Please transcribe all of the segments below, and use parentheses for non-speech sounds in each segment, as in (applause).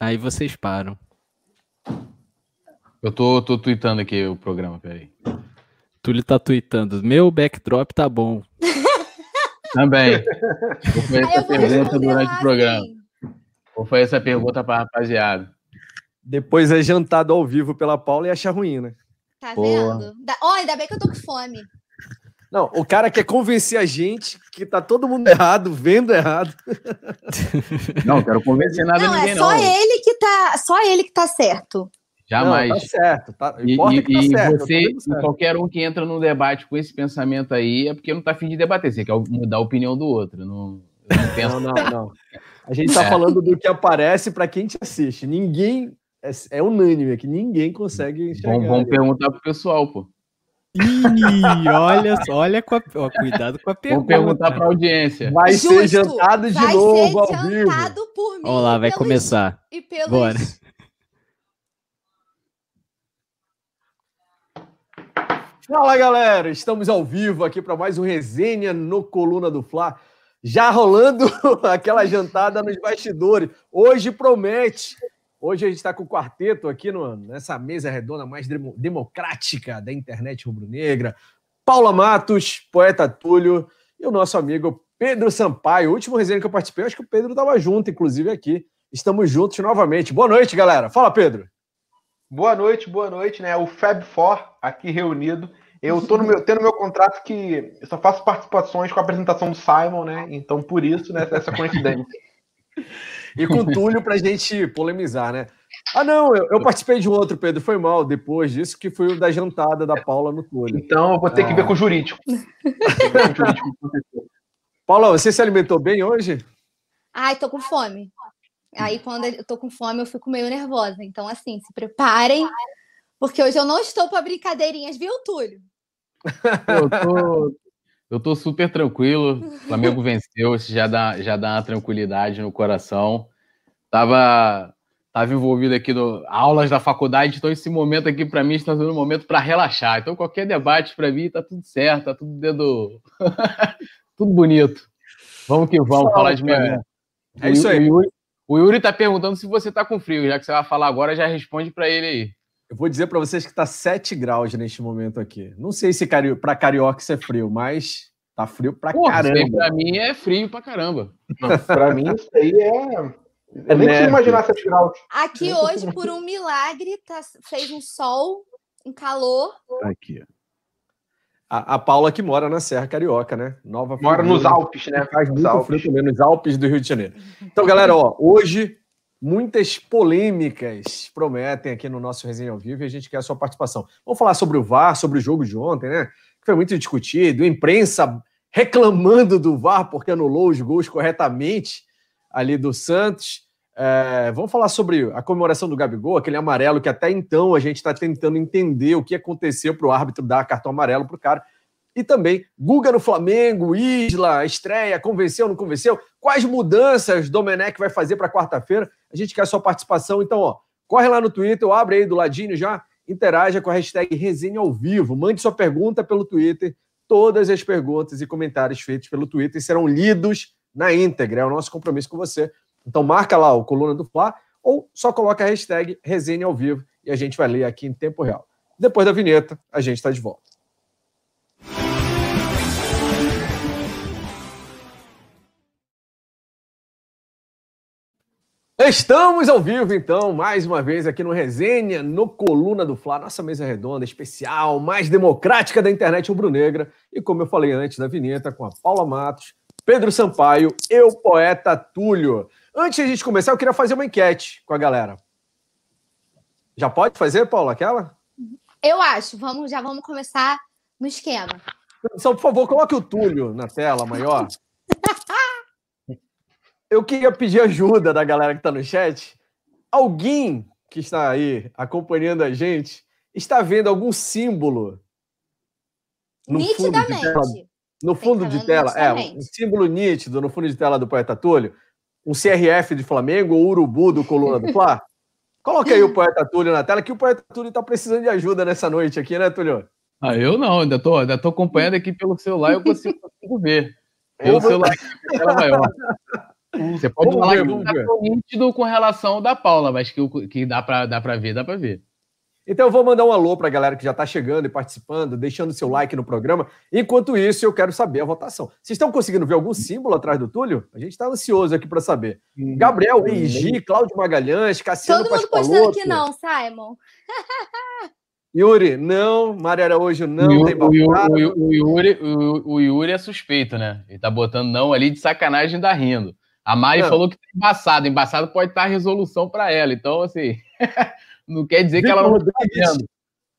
Aí vocês param. Eu tô, tô tweetando aqui o programa, peraí. Túlio tá tweetando. Meu backdrop tá bom. (laughs) Também. Vou fazer essa pergunta durante o programa. Vou fazer essa pergunta pra rapaziada. Depois é jantado ao vivo pela Paula e acha ruim, né? Tá Boa. vendo? Da... Ó, ainda bem que eu tô com fome. Não, o cara quer convencer a gente que tá todo mundo errado, vendo errado. (laughs) Não, quero convencer nada não, ninguém, é só não. ele que tá, só ele que tá certo. Jamais. Não, tá certo. Tá, E, importa é que tá e- e certo. você, tá tudo certo. e qualquer um que entra num debate com esse pensamento aí é porque não tá afim de debater, você quer mudar a opinião do outro. Não, eu não penso. Não, não, não. A gente tá É. falando do que aparece pra quem te assiste. Ninguém. É, é unânime aqui, ninguém consegue enxergar. Vamos, perguntar pro pessoal, pô. Ih, olha, só, olha com a, ó, cuidado com a Vamos pergunta. perguntar pra audiência. Vai ser Justo. jantado de Vai novo ser ao vivo. jantado por mim. Olha lá, vai pelos- começar. E pelos... Bora. Fala galera, estamos ao vivo aqui para mais um resenha no Coluna do Fla. Já rolando (laughs) aquela jantada nos bastidores. Hoje promete. Hoje a gente está com o quarteto aqui no- nessa mesa redonda mais demo- democrática da internet rubro-negra. Paula Matos, poeta Túlio e o nosso amigo Pedro Sampaio. O último resenha que eu participei, acho que o Pedro estava junto, inclusive aqui. Estamos juntos novamente. Boa noite, galera. Fala, Pedro. Boa noite, boa noite, né? O Fab Four aqui reunido. Eu tô no meu, tendo meu contrato que eu só faço participações com a apresentação do Simon, né? Então, por isso, né, essa coincidência. (laughs) E com o (laughs) Túlio pra gente polemizar, né? Ah, não, eu, eu participei de um outro, Pedro, foi mal depois disso, que foi o da jantada da Paula no Túlio. Então, eu vou ter que ver com o jurídico. Tem que ver com o jurídico. Paula, você se alimentou bem hoje? Ai, tô com fome. Aí, quando eu tô com fome, eu fico meio nervosa. Então, assim, se preparem, porque hoje eu não estou para brincadeirinhas, viu, Túlio? Eu tô, eu tô super tranquilo. O (laughs) Flamengo venceu, isso já dá, já dá uma tranquilidade no coração. Tava, tava envolvido aqui no aulas da faculdade, então esse momento aqui para mim está sendo um momento para relaxar. Então qualquer debate para mim tá tudo certo, tá tudo dentro (laughs) tudo bonito. Vamos que vamos Salve, falar de é. Mengão. É isso aí. O Yuri, o Yuri tá perguntando se você tá com frio, já que você vai falar agora, já responde para ele aí. Eu vou dizer pra vocês que tá 7 graus neste momento aqui. Não sei se cari... pra carioca isso é frio, mas tá frio aí caramba. pra mim é frio pra caramba. Pra mim, isso aí é. Eu É nem consigo imaginar 7 graus. Aqui hoje, por um milagre, tá- fez um sol, um calor. Tá aqui. A, a Paula que mora na Serra Carioca, né? Nova Mora nos. Alpes, né? Faz Nos muito Alpes. frio também, nos Alpes do Rio de Janeiro. Então, galera, ó, hoje muitas polêmicas prometem aqui no nosso Resenha ao Vivo e a gente quer a sua participação. Vamos falar sobre o VAR, sobre o jogo de ontem, né? Que foi muito discutido, imprensa reclamando do VAR porque anulou os gols corretamente ali do Santos. É, vamos falar sobre a comemoração do Gabigol, aquele amarelo que até então a gente está tentando entender o que aconteceu para o árbitro dar cartão amarelo para o cara. E também Guga no Flamengo, Isla, estreia, convenceu, não convenceu? Quais mudanças Domenech vai fazer para quarta-feira? A gente quer a sua participação, então, ó, corre lá no Twitter, ou abre aí do ladinho já, interaja com a hashtag Resenha ao Vivo, mande sua pergunta pelo Twitter. Todas as perguntas e comentários feitos pelo Twitter serão lidos na íntegra, é o nosso compromisso com você. Então marca lá o Coluna do Fla ou só coloca a hashtag Resenha ao Vivo e a gente vai ler aqui em tempo real. Depois da vinheta, a gente está de volta. Estamos ao vivo, então, mais uma vez aqui no Resenha, no Coluna do Fla, nossa mesa redonda especial, mais democrática da internet rubro-negra. E como eu falei antes da vinheta, com a Paula Matos, Pedro Sampaio, eu, poeta Túlio. Antes de a gente começar, eu queria fazer uma enquete com a galera. Já pode fazer, Paula, aquela? Eu acho, vamos, já vamos começar no esquema. Só, por favor, coloque o Túlio na tela maior. (laughs) Eu queria pedir ajuda da galera que está no chat. Alguém que está aí acompanhando a gente está vendo algum símbolo no fundo de tela, Nitidamente. no fundo de tela? É, um símbolo nítido no fundo de tela do Poeta Túlio? Um CRF de Flamengo ou Urubu do Coluna do Fla? (laughs) Coloca aí o Poeta Túlio na tela, que o Poeta Túlio está precisando de ajuda nessa noite aqui, né, Túlio? Ah, eu não, ainda tô, ainda tô acompanhando aqui pelo celular, eu consigo, consigo ver. Pelo celular aqui, (laughs) tela maior. Você pode Vamos falar ver, que tá tão nítido com relação ao da Paula, mas que, que dá, pra, dá pra ver, dá pra ver. Então eu vou mandar um alô para a galera que já está chegando e participando, deixando seu like no programa. Enquanto isso, eu quero saber a votação. Vocês estão conseguindo ver algum símbolo atrás do Túlio? A gente está ansioso aqui para saber. Gabriel, Eiji, Cláudio Magalhães, Cassiano Todo mundo postando que não, Simon. (laughs) Yuri, não. Maria Araújo, não. o, tem o, o, o Yuri, o, o Yuri é suspeito, né? Ele tá botando não ali de sacanagem e tá rindo. A Mari Não. falou que tá embaçado. Embaçado pode estar a resolução pra ela. Então, assim, (laughs) não quer dizer que ela não tá vendo.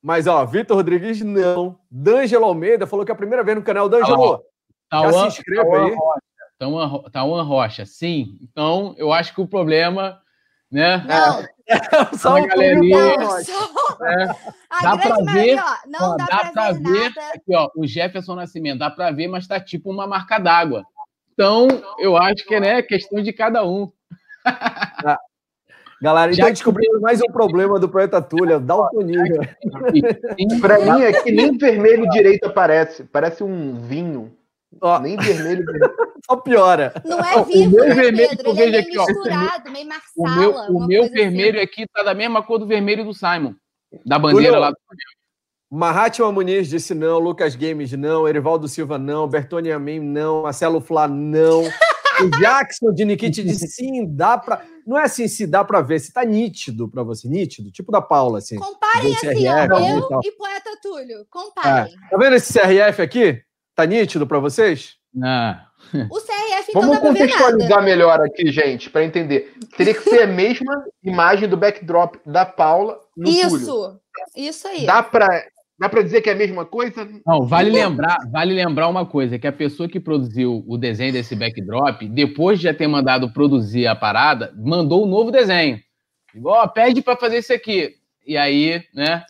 Mas, ó, Vitor Rodrigues, não. D'Angelo Almeida falou que é a primeira vez no canal. Olha D'Angelo, já Tauan, se inscreva Tauan aí. Rocha. Tauan Ro- Tauan Rocha, sim. Então, eu acho que o problema, né? Não, (laughs) Só o galerinha. Túlio não, só É. Dá pra maioria, ó, não Ó, dá, dá pra, ver, ver. Aqui, ó, o Jefferson Nascimento, dá pra ver, mas tá tipo uma marca d'água. Então, eu acho que né, é questão de cada um. Galera, Já então que- descobrimos mais um problema do Planeta daltonismo. Sim, Pra mim é que nem vermelho direito aparece. Parece um vinho. Ó, Nem vermelho direito. (laughs) só piora. Não é Ó, o vivo, meu né, vermelho que Pedro? eu Ele é meio aqui, ó, misturado, meio O marsala. meu, o meu coisa vermelho assim. aqui tá da mesma cor do vermelho do Simon. Da bandeira Túlio, lá. Mahatma Muniz disse não, Lucas Games não, Erivaldo Silva não, Bertoni Amin não, Marcelo Flá não. O (laughs) Jackson de Nikit disse sim, dá pra. Não é assim se dá pra ver, se tá nítido pra você, nítido, tipo da Paula, assim. Comparem assim, ó, e eu tal. e Poeta Túlio. É. Comparem. Tá vendo esse CRF aqui? Tá nítido pra vocês? Ah, O CRF, então, Vamos dá pra ver nada. contextualizar melhor aqui, gente, pra entender. Teria que ser a mesma imagem do backdrop da Paula no Túlio. Isso, isso aí. Dá pra, dá pra dizer que é a mesma coisa? Não, vale lembrar, vale lembrar uma coisa, que a pessoa que produziu o desenho desse backdrop, depois de já ter mandado produzir a parada, mandou um novo desenho. Igual, ó, pede para fazer isso aqui. E aí, né?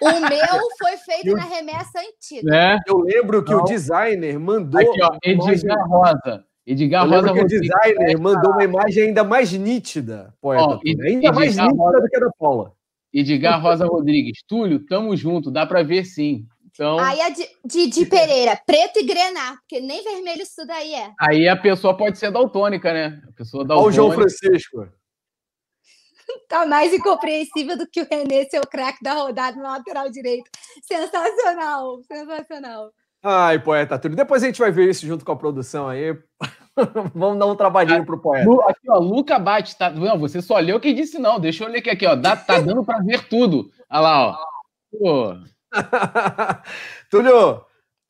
O meu foi feito na remessa antiga. né? Eu lembro que Não. o designer mandou. Aqui, ó, Edgar Rosa. Edgar Eu Rosa lembro que o designer mandou uma imagem ainda mais nítida, poeta. Ó, ainda e mais Edgar nítida do que a da Paula. Edgar Rosa Rodrigues. Túlio, tamo junto, dá para ver sim. Então, Aí a de, de, de Pereira, preto e grená, porque nem vermelho isso daí é. aí a pessoa pode ser daltônica, né? A pessoa Olha o João daltônica. Francisco. (laughs) Tá mais incompreensível do que o René ser o craque da rodada no lateral direito. Sensacional, sensacional. Ai, poeta Túlio. Depois a gente vai ver isso junto com a produção aí. (laughs) Vamos dar um trabalhinho pro poeta. Aqui, ó, Luca Bate. Tá... Não, você só leu quem disse não. Deixa eu ler aqui, aqui ó. Dá, tá dando para ver tudo. Olha lá, ó. Pô, (laughs) Túlio,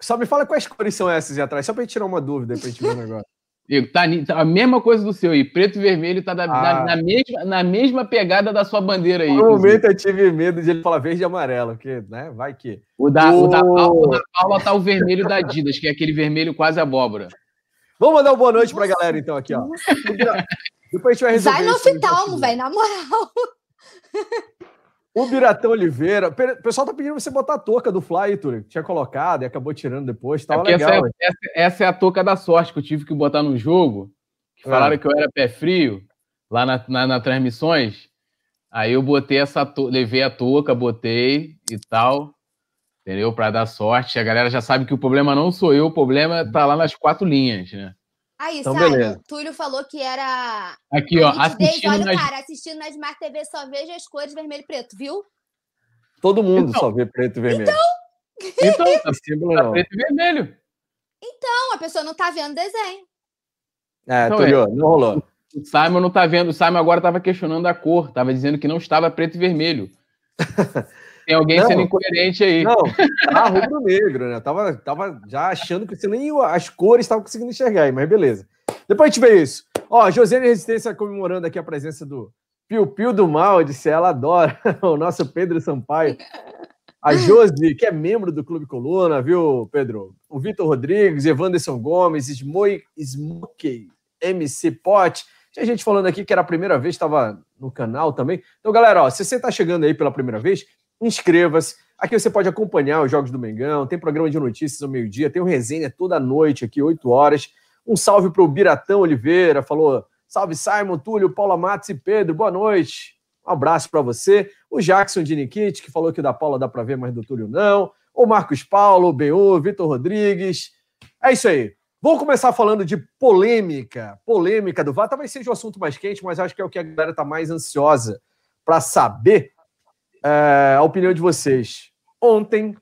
só me fala quais cores são essas aí atrás, só pra gente tirar uma dúvida aí pra gente ver o (laughs) negócio. Diego, tá, tá a mesma coisa do seu aí. Preto e vermelho tá da- Ah. na, na mesma, na mesma pegada da sua bandeira aí. No inclusive. momento eu tive medo de ele falar verde e amarelo, porque, né, vai que. O da, o, da. Paula, o da Paula tá o vermelho da Adidas, que é aquele vermelho quase abóbora. Vamos mandar uma boa noite pra galera, então, aqui, ó. (laughs) Depois a gente vai resolver Vai no oftalmo, velho, na moral. O Biratão Oliveira. O pessoal tá pedindo você botar a touca do Fly, Túlio. que Tinha colocado e acabou tirando depois. É Tava essa, legal. é, essa, essa é a touca da sorte que eu tive que botar no jogo. Que É. falaram que eu era pé frio lá na, na, na transmissões. Aí eu botei essa touca, levei a touca, botei e tal. Entendeu? Pra dar sorte. A galera já sabe que o problema não sou eu, o problema tá lá nas quatro linhas, né? Aí, Então, Simon, beleza. Túlio falou que era. Aqui, ó, assistindo Olha nas. o cara, assistindo na Smart TV só vejo as cores vermelho e preto, viu? Todo mundo Então. só vê preto e vermelho. Então, (laughs) tá, Não símbolo, tá não. preto e vermelho. Não, a pessoa não tá vendo o desenho. É, Não, Túlio, não rolou. O Simon não tá vendo. O Simon agora tava questionando a cor, tava dizendo que não estava preto e vermelho. (laughs) Tem alguém Não. sendo incoerente aí. Não, tá rubro-negro, né? Tava, tava já achando que você nem as cores estavam conseguindo enxergar aí, mas beleza. Depois a gente vê isso. Ó, Josiane Resistência comemorando aqui a presença do Piu Piu do Mal, disse ela adora (laughs) o nosso Pedro Sampaio. A Josi, que é membro do Clube Coluna, viu, Pedro? O Vitor Rodrigues, Evanderson Gomes, Smokey, MC Pot. Tinha gente falando aqui que era a primeira vez, estava no canal também. Então, galera, ó, se você está chegando aí pela primeira vez, inscreva-se. Aqui você pode acompanhar os Jogos do Mengão, tem programa de notícias ao meio-dia, tem o resenha toda noite aqui, 8 horas. Um salve para o Biratão Oliveira, falou: salve Simon, Túlio, Paula Matos e Pedro, boa noite. Um abraço para você. O Jackson de Nikit, que falou que da Paula dá para ver, mas do Túlio não. O Marcos Paulo, o BU, Vitor Rodrigues. É isso aí. Vamos começar falando de polêmica. Polêmica do VAR. Talvez seja o assunto mais quente, mas acho que é o que a galera está mais ansiosa para saber. É, a opinião de vocês. Ontem,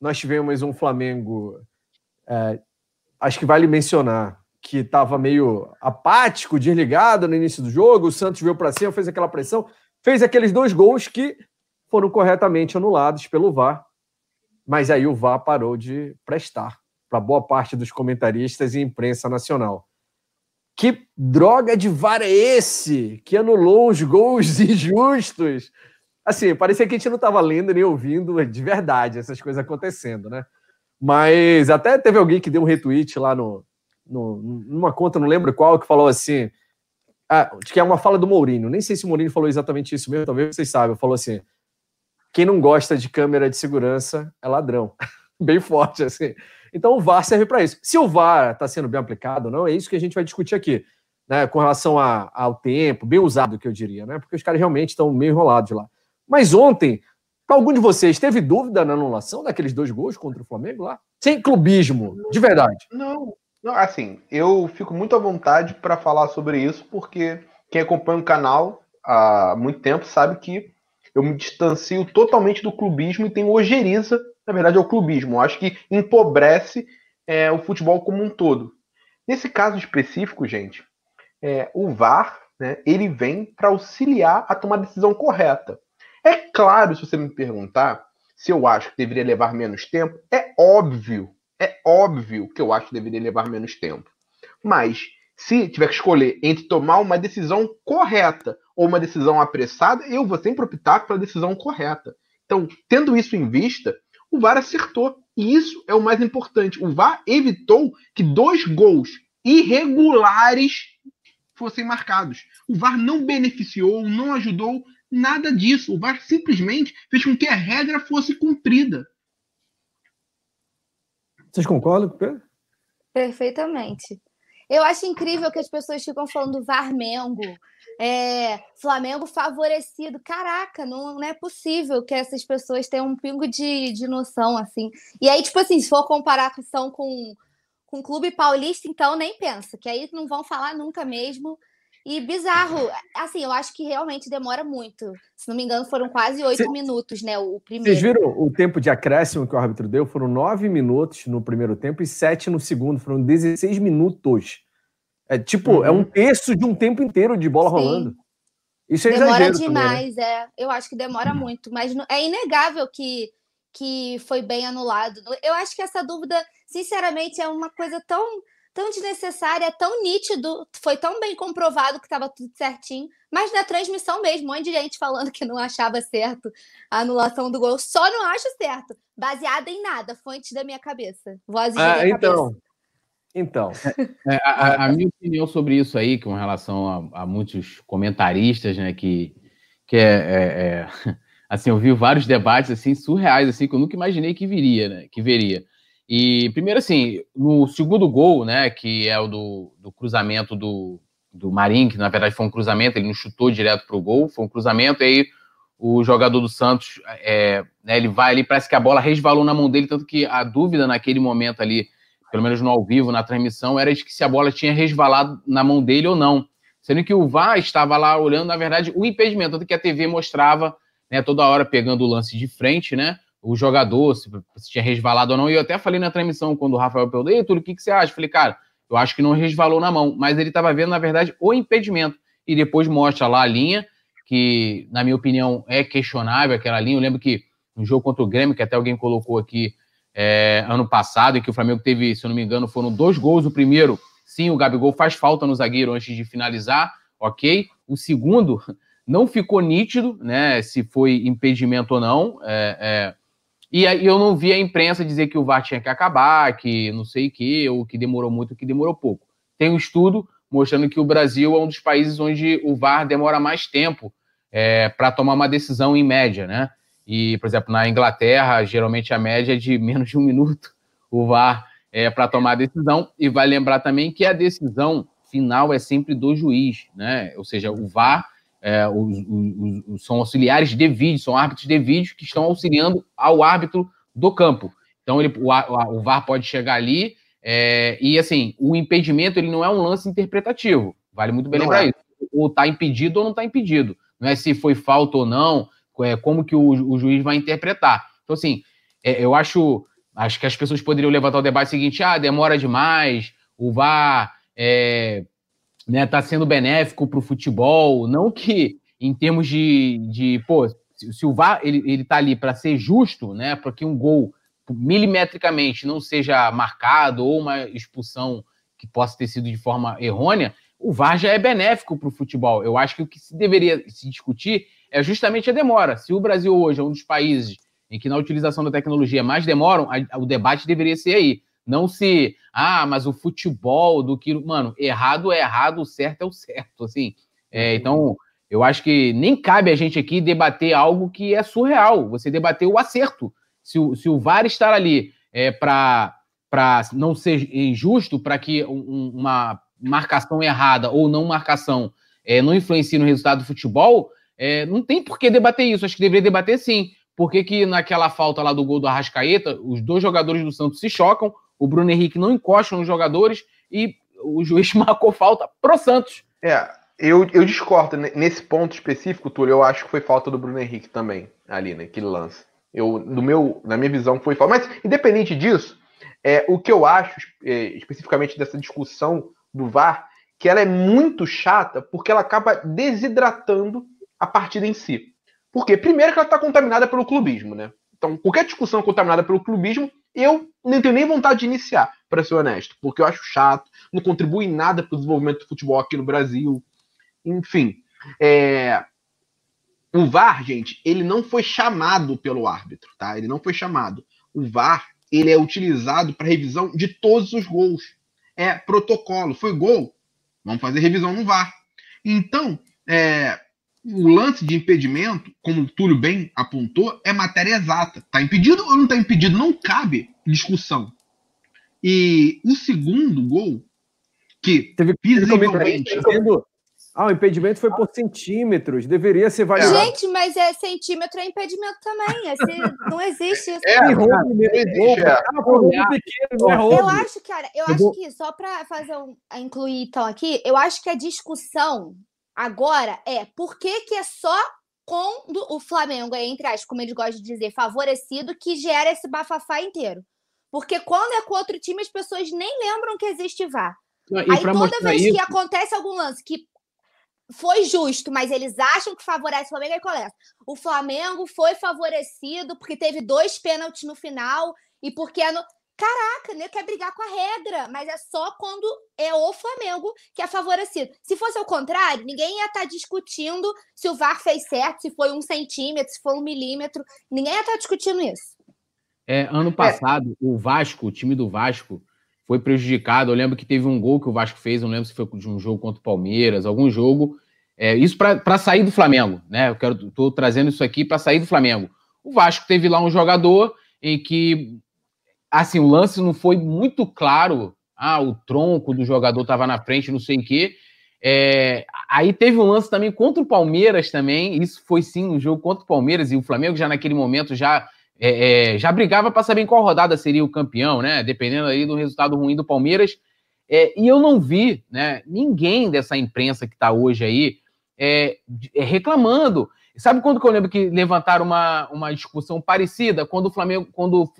nós tivemos um Flamengo. É, acho que vale mencionar que estava meio apático, desligado no início do jogo. O Santos veio para cima, fez aquela pressão, fez aqueles dois gols que foram corretamente anulados pelo VAR. Mas aí o VAR parou de prestar para boa parte dos comentaristas e imprensa nacional. Que droga de VAR é esse que anulou os gols (laughs) injustos? Assim, parecia que a gente não estava lendo nem ouvindo de verdade essas coisas acontecendo, né? Mas até teve alguém que deu um retweet lá no, no, numa conta, não lembro qual, que falou assim. Ah, que é uma fala do Mourinho. Nem sei se o Mourinho falou exatamente isso mesmo, talvez vocês saibam. Falou assim: quem não gosta de câmera de segurança é ladrão. (laughs) bem forte, assim. Então o VAR serve para isso. Se o VAR está sendo bem aplicado ou não, é isso que a gente vai discutir aqui, né? Com relação a, ao tempo, bem usado, que eu diria, né? Porque os caras realmente estão meio enrolados lá. Mas ontem, algum de vocês, teve dúvida na anulação daqueles dois gols contra o Flamengo lá? Sem clubismo, de verdade. Não, não, assim, eu fico muito à vontade para falar sobre isso, porque quem acompanha o canal há muito tempo sabe que eu me distancio totalmente do clubismo e tenho ojeriza, na verdade, ao clubismo. Eu acho que empobrece é, o futebol como um todo. Nesse caso específico, gente, é, o VAR né, ele vem para auxiliar a tomar a decisão correta. É claro, se você me perguntar se eu acho que deveria levar menos tempo, é óbvio é óbvio que eu acho que deveria levar menos tempo. Mas, se tiver que escolher entre tomar uma decisão correta ou uma decisão apressada, eu vou sempre optar pela decisão correta. Então, tendo isso em vista, o VAR acertou. E isso é o mais importante. O VAR evitou que dois gols irregulares fossem marcados. O VAR não beneficiou, não ajudou nada disso. O VAR simplesmente fez com que a regra fosse cumprida. Vocês concordam, Pedro? Perfeitamente. Eu acho incrível que as pessoas ficam falando Varmengo, é, Flamengo favorecido. Caraca, não, não, é possível que essas pessoas tenham um pingo de, de noção, assim. E aí, tipo assim, se for comparação com, com o Clube Paulista, então nem pensa, que aí não vão falar nunca mesmo. E bizarro, assim, eu acho que realmente demora muito. Se não me engano, foram quase oito Cê, minutos, né? O primeiro. Vocês viram o tempo de acréscimo que o árbitro deu? Foram nove minutos no primeiro tempo e sete no segundo. Foram 16 minutos. É tipo, uhum. é um uhum. terço de um tempo inteiro de bola Sim. rolando. Isso é Demora demais, também, né? é. Eu acho que demora uhum. muito, mas é inegável que, que foi bem anulado. Eu acho que essa dúvida, sinceramente, é uma coisa tão tão desnecessária, é tão nítido, foi tão bem comprovado que estava tudo certinho, mas na transmissão mesmo, um monte de gente falando que não achava certo a anulação do gol, só não acho certo, baseada em nada, fonte da minha cabeça, voz ah, da então. Cabeça. Então, (laughs) é, a, a, minha opinião sobre isso aí, com relação a, a muitos comentaristas, né, que, que é, é, é, (laughs) assim, eu vi vários debates assim surreais, assim, que eu nunca imaginei que viria, né, que veria. E primeiro, assim, no segundo gol, né, que é o do, do cruzamento do, do Marinho, que na verdade foi um cruzamento, ele não chutou direto para o gol, foi um cruzamento, e aí o jogador do Santos, é, né, ele vai ali, parece que a bola resvalou na mão dele, tanto que a dúvida naquele momento ali, pelo menos no ao vivo, na transmissão, era de que se a bola tinha resvalado na mão dele ou não. Sendo que o VAR estava lá olhando, na verdade, o impedimento, tanto que a TV mostrava, né, toda hora pegando o lance de frente, né, o jogador, se, se, tinha resvalado ou não. E eu até falei na transmissão, quando o Rafael perguntou, ei, Túlio, o que, que você acha? Eu falei, cara, eu acho que não resvalou na mão, mas ele estava vendo, na verdade, o impedimento. E depois mostra lá a linha, que, na minha opinião, é questionável aquela linha. Eu lembro que no jogo contra o Grêmio, que até alguém colocou aqui é, ano passado, e que o Flamengo teve, se eu não me engano, foram dois gols. O primeiro, sim, o Gabigol faz falta no zagueiro antes de finalizar, ok. O segundo, (laughs) não ficou nítido, né, se foi impedimento ou não. É, é, e aí eu não vi a imprensa dizer que o VAR tinha que acabar, que não sei o que, ou que demorou muito, que demorou pouco. Tem um estudo mostrando que o Brasil é um dos países onde o VAR demora mais tempo é, para tomar uma decisão em média, né? E, por exemplo, na Inglaterra, geralmente a média é de (laughs) menos de um minuto o VAR é, para tomar a decisão. E vai lembrar também que a decisão final é sempre do juiz, né? Ou seja, o VAR é, os, os, os, são auxiliares de vídeo, são árbitros de vídeo que estão auxiliando ao árbitro do campo. Então ele, o, o VAR pode chegar ali, É, e assim, o impedimento ele não é um lance interpretativo. Vale muito bem não lembrar é. isso. Ou está impedido ou não está impedido. Não é se foi falta ou não, é como que o, o juiz vai interpretar. Então, assim, é, eu acho, acho que as pessoas poderiam levantar o debate seguinte: ah, demora demais, o VAR é, né, tá sendo benéfico para o futebol. Não que, em termos de, de pô, se, o VAR ele, ele tá ali para ser justo, né, para que um gol milimetricamente não seja marcado ou uma expulsão que possa ter sido de forma errônea, o VAR já é benéfico para o futebol. Eu acho que o que se deveria se discutir é justamente a demora. Se o Brasil hoje é um dos países em que na utilização da tecnologia mais demoram, a, o debate deveria ser aí. Não se, ah, mas o futebol do que. Mano, errado é errado, o certo é o certo. Assim, é, então, eu acho que nem cabe a gente aqui debater algo que é surreal. Você debater o acerto. Se o, se o VAR estar ali é, para não ser injusto, para que um, uma marcação errada ou não marcação é, não influencie no resultado do futebol, é, não tem por que debater isso. Acho que deveria debater sim. Por que, que naquela falta lá do gol do Arrascaeta, os dois jogadores do Santos se chocam, o Bruno Henrique não encosta nos jogadores e o juiz (laughs) marcou falta pro Santos. É, eu, eu discordo. Nesse ponto específico, Túlio, eu acho que foi falta do Bruno Henrique também, ali, naquele lance. Eu, no meu, na minha visão, foi falta. Mas, independente disso, é, o que eu acho, é, especificamente dessa discussão do VAR, que ela é muito chata porque ela acaba desidratando a partida em si. Por quê? Primeiro que ela está contaminada pelo clubismo, né? Então, qualquer discussão contaminada pelo clubismo, eu não tenho nem vontade de iniciar, para ser honesto, porque eu acho chato, não contribui nada para o desenvolvimento do futebol aqui no Brasil. Enfim, é... o VAR, gente, ele não foi chamado pelo árbitro, tá? Ele não foi chamado. O VAR, ele é utilizado para revisão de todos os gols. É protocolo. Foi gol? Vamos fazer revisão no VAR. Então, é, o lance de impedimento, como o Túlio bem apontou, é matéria exata. Está impedido ou não está impedido? Não cabe discussão. E o segundo gol, que Teve visivelmente... Ah, o impedimento foi por centímetros. Deveria ser variado. Gente, mas é centímetro é impedimento também. Esse, não existe isso. É, é roubo mesmo. Eu acho, cara, eu, eu acho vou... que só para fazer um, incluir então aqui, eu acho que a discussão agora é por que, que é só quando o Flamengo é, entre aspas, como eles gostam de dizer, favorecido, que gera esse bafafá inteiro. Porque quando é com outro time, as pessoas nem lembram que existe VAR. Aí toda vez isso... que acontece algum lance que foi justo, mas eles acham que favorece o Flamengo, aí começa. O Flamengo foi favorecido porque teve dois pênaltis no final e porque é no... Caraca, nem quer brigar com a regra, mas é só quando é o Flamengo que é favorecido. Se fosse o contrário, ninguém ia estar tá discutindo se o VAR fez certo, se foi um centímetro, se foi um milímetro. Ninguém ia estar tá discutindo isso. É, ano passado, é. o Vasco, o time do Vasco, foi prejudicado. Eu lembro que teve um gol que o Vasco fez, não lembro se foi de um jogo contra o Palmeiras, algum jogo. É, isso para sair do Flamengo, né? Eu quero, estou trazendo isso aqui para sair do Flamengo. O Vasco teve lá um jogador em que assim, o lance não foi muito claro. Ah, o tronco do jogador estava na frente, não sei o quê. É, aí teve um lance também contra o Palmeiras também. Isso foi sim um jogo contra o Palmeiras e o Flamengo já naquele momento já é, é, já brigava para saber em qual rodada seria o campeão, né? Dependendo aí do resultado ruim do Palmeiras. É, e eu não vi, né? Ninguém dessa imprensa que está hoje aí é, reclamando. Sabe quando que eu lembro que levantaram uma, uma discussão parecida? Quando o Flamengo, quando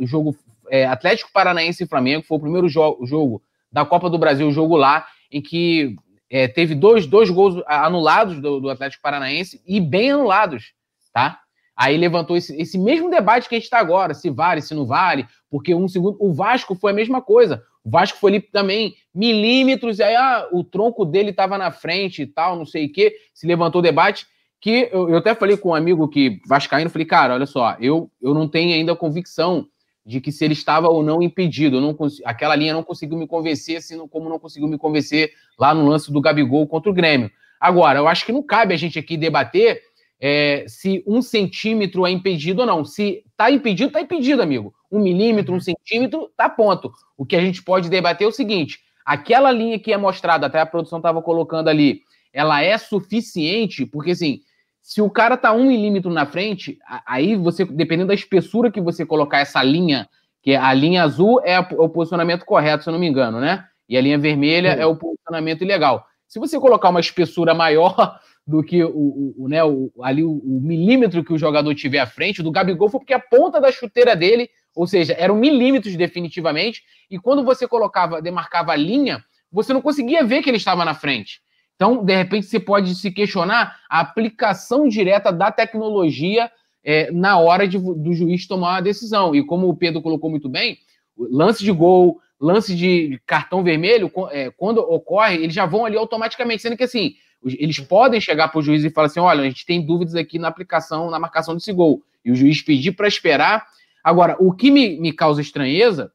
o jogo é, Atlético Paranaense e Flamengo foi o primeiro jo jogo da Copa do Brasil, o jogo lá, em que é, teve dois, dois gols anulados do, do, Atlético Paranaense e bem anulados, tá? Aí levantou esse, esse mesmo debate que a gente está agora, se vale, se não vale, porque um segundo. O Vasco foi a mesma coisa. O Vasco foi ali também milímetros, e aí ah, o tronco dele estava na frente e tal, não sei o quê. Se levantou o debate que eu, eu, até falei com um amigo que vascaíno, falei, cara, olha só, eu, eu não tenho ainda convicção de que se ele estava ou não impedido. Não aquela linha não conseguiu me convencer, assim como não conseguiu me convencer lá no lance do Gabigol contra o Grêmio. Agora, eu acho que não cabe a gente aqui debater é, se um centímetro é impedido ou não. Se está impedido, está impedido, amigo. Um milímetro, um centímetro, tá ponto. O que a gente pode debater é o seguinte: aquela linha que é mostrada, até a produção estava colocando ali, ela é suficiente, porque assim, se o cara tá um milímetro na frente, aí você, dependendo da espessura que você colocar essa linha que a linha azul é o posicionamento correto, se eu não me engano, né? E a linha vermelha Sim. é o posicionamento ilegal. Se você colocar uma espessura maior (laughs) do que o, o, o né, o, ali o, o, milímetro que o jogador tiver à frente, do Gabigol foi porque a ponta da chuteira dele, ou seja, eram milímetros definitivamente, e quando você colocava, demarcava a linha, você não conseguia ver que ele estava na frente. Então, de repente, você pode se questionar a aplicação direta da tecnologia é, na hora de, do juiz tomar a decisão. E como o Pedro colocou muito bem, lance de gol, lance de cartão vermelho, é, quando ocorre, eles já vão ali automaticamente, sendo que assim, eles podem chegar para o juiz e falar assim: olha, a gente tem dúvidas aqui na aplicação, na marcação desse gol. E o juiz pedir para esperar. Agora, o que me, me causa estranheza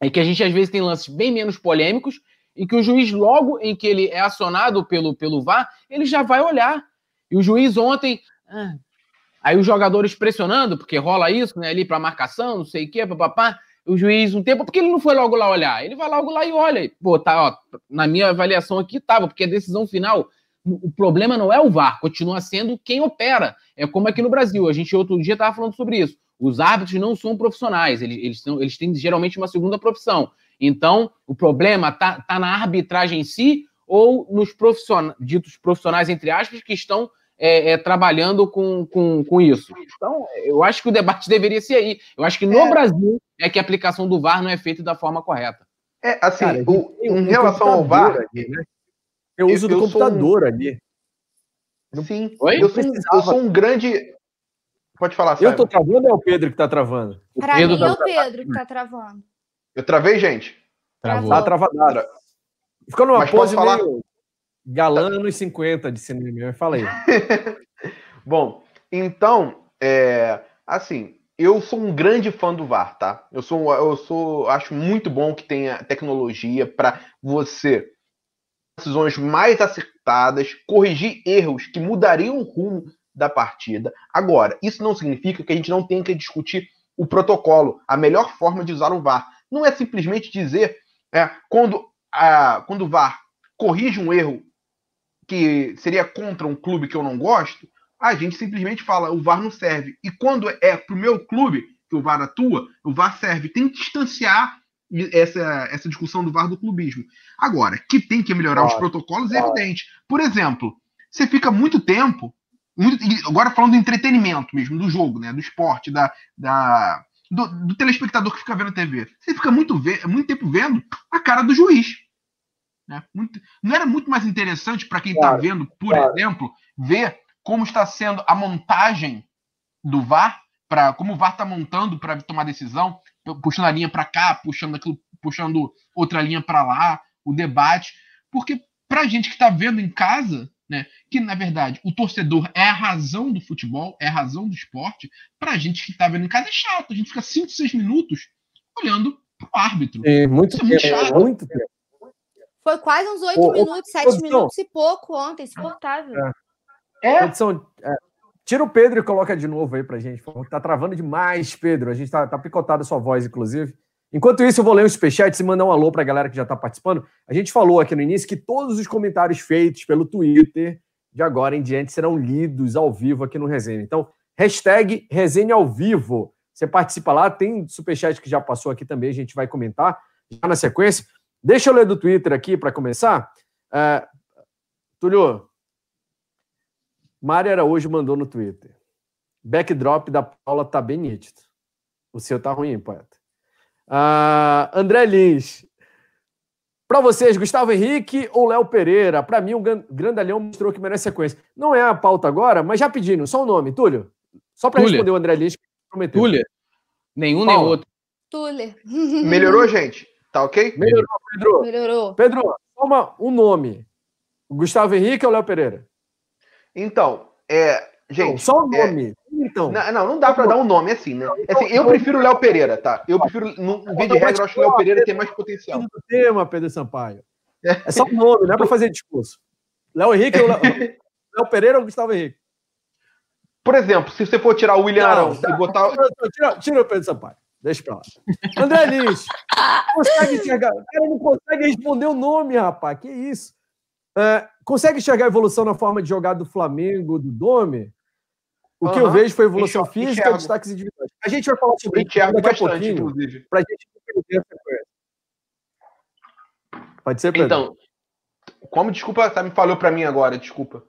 é que a gente às vezes tem lances bem menos polêmicos e que o juiz, logo em que ele é acionado pelo, pelo VAR, ele já vai olhar. E o juiz ontem. Ah, Aí os jogadores pressionando, porque rola isso, né, ali para marcação, não sei o quê, papapá. O juiz, um tempo, porque ele não foi logo lá olhar? Ele vai logo lá e olha. Pô, tá, ó, na minha avaliação aqui tava, porque a decisão final, o problema não é o VAR, continua sendo quem opera. É como aqui no Brasil, a gente outro dia tava falando sobre isso. Os árbitros não são profissionais, eles, eles, são, eles têm geralmente uma segunda profissão. Então, o problema tá, tá na arbitragem em si ou nos profissionais, ditos profissionais, entre aspas, que estão é, é, trabalhando com, com, com isso. Então, eu acho que o debate (laughs) deveria ser aí. Eu acho que no é. Brasil é que a aplicação do VAR não é feita da forma correta. É, assim, Cara, o, em relação ao VAR. Aqui, né? Eu uso do computador um... ali. Sim, eu sou, eu sou, um grande. Pode falar, Simon. Eu tô travando ou é o Pedro que tá travando? Para mim tá... é o Pedro que tá travando. Eu travei, gente? Travou. Tá travado. Ficou numa Mas pose falar... meio Galã nos 50 de cinema, fala (laughs) aí. Bom, então, é, assim, eu sou um grande fã do VAR, tá? Eu sou, eu sou, acho muito bom que tenha tecnologia para você decisões mais acertadas, corrigir erros que mudariam o rumo da partida. Agora, isso não significa que a gente não tenha que discutir o protocolo, a melhor forma de usar o VAR. Não é simplesmente dizer é, quando, a, quando o VAR corrige um erro que seria contra um clube que eu não gosto, a gente simplesmente fala o VAR não serve. E quando é para o meu clube que o VAR atua, o VAR serve. Tem que distanciar essa, essa discussão do VAR do clubismo. Agora, que tem que melhorar claro, os protocolos é claro. evidente. Por exemplo, você fica muito tempo, muito, agora falando do entretenimento mesmo, do jogo, né, do esporte, da, da do, do, telespectador que fica vendo a TV. Você fica muito, muito tempo vendo a cara do juiz. Né? Muito, não era muito mais interessante para quem está claro, vendo, por claro. exemplo, ver como está sendo a montagem do VAR, para como o VAR está montando para tomar decisão, puxando a linha para cá, puxando aquilo, puxando outra linha para lá, o debate, porque para a gente que está vendo em casa, né, que na verdade o torcedor é a razão do futebol, é a razão do esporte, para a gente que está vendo em casa é chato, a gente fica 5, 6 minutos olhando para o árbitro. É muito, é muito chato. muito tempo. Foi quase uns oito minutos, sete minutos e pouco ontem, insuportável. É. é? Produção, é. Tira o Pedro e coloca de novo aí pra gente. Tá travando demais, Pedro. A gente tá, tá picotado a sua voz, inclusive. Enquanto isso, eu vou ler os superchats e mandar um alô pra galera que já tá participando. A gente falou aqui no início que todos os comentários feitos pelo Twitter de agora em diante serão lidos ao vivo aqui no Resenha. Então, hashtag Resenha ao vivo. Você participa lá, tem superchat que já passou aqui também, a gente vai comentar já na sequência. Deixa eu ler do Twitter aqui para começar. Uh, Túlio, Mari Araújo mandou no Twitter. Backdrop da Paula tá bem nítido. O seu tá ruim, poeta. Uh, André Lins. Para vocês, Gustavo Henrique ou Léo Pereira? Para mim, o Grandalhão mostrou que merece sequência. Não é a pauta agora, mas já pedindo, só o nome, Túlio. Só para responder o André Lins que prometeu. Túlio. Nenhum Paula. nem outro. Túlio. Melhorou, (laughs) gente? Tá ok? Melhorou, Pedro. Melhorou. Pedro, toma um nome. Gustavo Henrique ou Léo Pereira? Então, é. Gente. Não, só o é, nome. É... Então. Não, não, não dá para dar um nome assim, né? Assim, eu prefiro o Léo Pereira, tá? Eu prefiro, no via de regra, eu acho que o Léo Pereira tem mais potencial. Do tema, Pedro Sampaio. É só o nome, não é para fazer discurso. Léo Henrique ou (laughs) Léo... Pereira ou Gustavo Henrique? Por exemplo, se você for tirar o William Arão e botar. Tira, tira o Pedro Sampaio. Deixa pra lá. André Lins, consegue enxergar? O cara não consegue responder o nome, rapaz. Que isso? É, consegue enxergar a evolução na forma de jogar do Flamengo, do Dome? O que uhum. eu vejo foi evolução física, destaques individuais. A gente vai falar sobre E Thiago daqui a pouquinho, inclusive. pra gente não perder a sequência. Pode ser, Pedro? Então, como desculpa, tá, me falou pra mim agora, desculpa.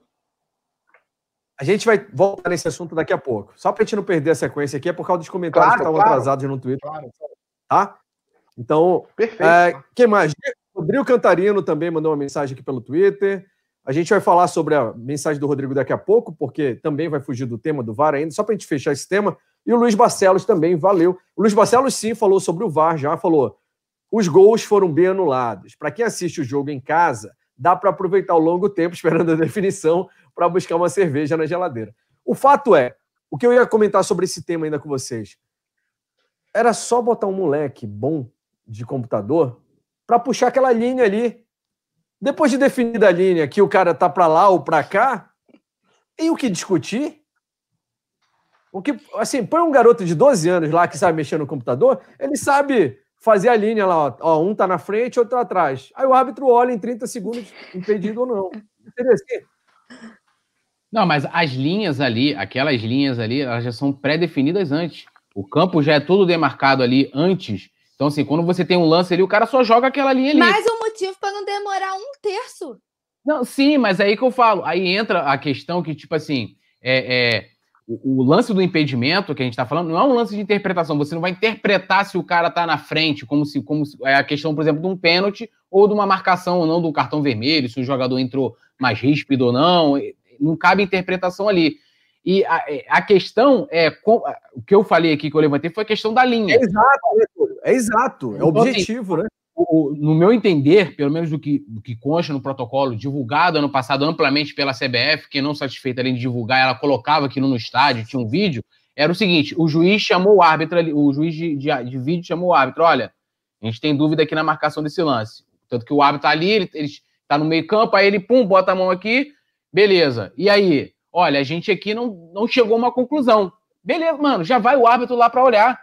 A gente vai voltar nesse assunto daqui a pouco. Só pra gente não perder a sequência aqui, é por causa dos comentários Claro, que estavam claro. atrasados no Twitter, Claro. tá? Então, Perfeito. É, quem mais? Rodrigo Cantarino também mandou uma mensagem aqui pelo Twitter. A gente vai falar sobre a mensagem do Rodrigo daqui a pouco, porque também vai fugir do tema do VAR ainda, só para a gente fechar esse tema. E o Luiz Barcelos também, valeu. O Luiz Barcelos, sim, falou sobre o VAR, já falou. Os gols foram bem anulados. Para quem assiste o jogo em casa, dá para aproveitar o longo tempo esperando a definição para buscar uma cerveja na geladeira. O fato é, o que eu ia comentar sobre esse tema ainda com vocês, era só botar um moleque bom de computador para puxar aquela linha ali. Depois de definida a linha que o cara tá para lá ou para cá, tem o que discutir? O que, assim, põe um garoto de 12 anos lá que sabe mexer no computador, ele sabe fazer a linha lá, ó, ó, um tá na frente, outro atrás. Aí o árbitro olha em 30 segundos, impedido ou não. Entendeu? Assim, Não, mas as linhas ali, aquelas linhas ali, elas já são pré-definidas antes. O campo já é todo demarcado ali antes. Então, assim, quando você tem um lance ali, o cara só joga aquela linha ali. Mais um motivo para não demorar um terço. Não, sim, mas aí que eu falo. Aí entra a questão que, tipo assim, é, é, o, o lance do impedimento que a gente tá falando não é um lance de interpretação. Você não vai interpretar se o cara tá na frente, como se, como se é a questão, por exemplo, de um pênalti ou de uma marcação ou não do cartão vermelho, se o jogador entrou mais ríspido ou não. Não cabe interpretação ali. E a, a questão é com- o que eu falei aqui que eu levantei foi a questão da linha. é exato, Túlio? É exato, é Então, assim, objetivo, né? O- no meu entender, pelo menos do que, do que consta no protocolo, divulgado ano passado amplamente pela CBF, que não satisfeita além de divulgar, ela colocava aquilo no estádio, tinha um vídeo, era o seguinte: o juiz chamou o árbitro o juiz de, de, de vídeo chamou o árbitro, olha, a gente tem dúvida aqui na marcação desse lance. Tanto que o árbitro tá ali, ele, ele tá no meio campo, aí ele, pum, bota a mão aqui, beleza. E aí? Olha, a gente aqui não, não chegou a uma conclusão. Beleza, mano, já vai o árbitro lá para olhar.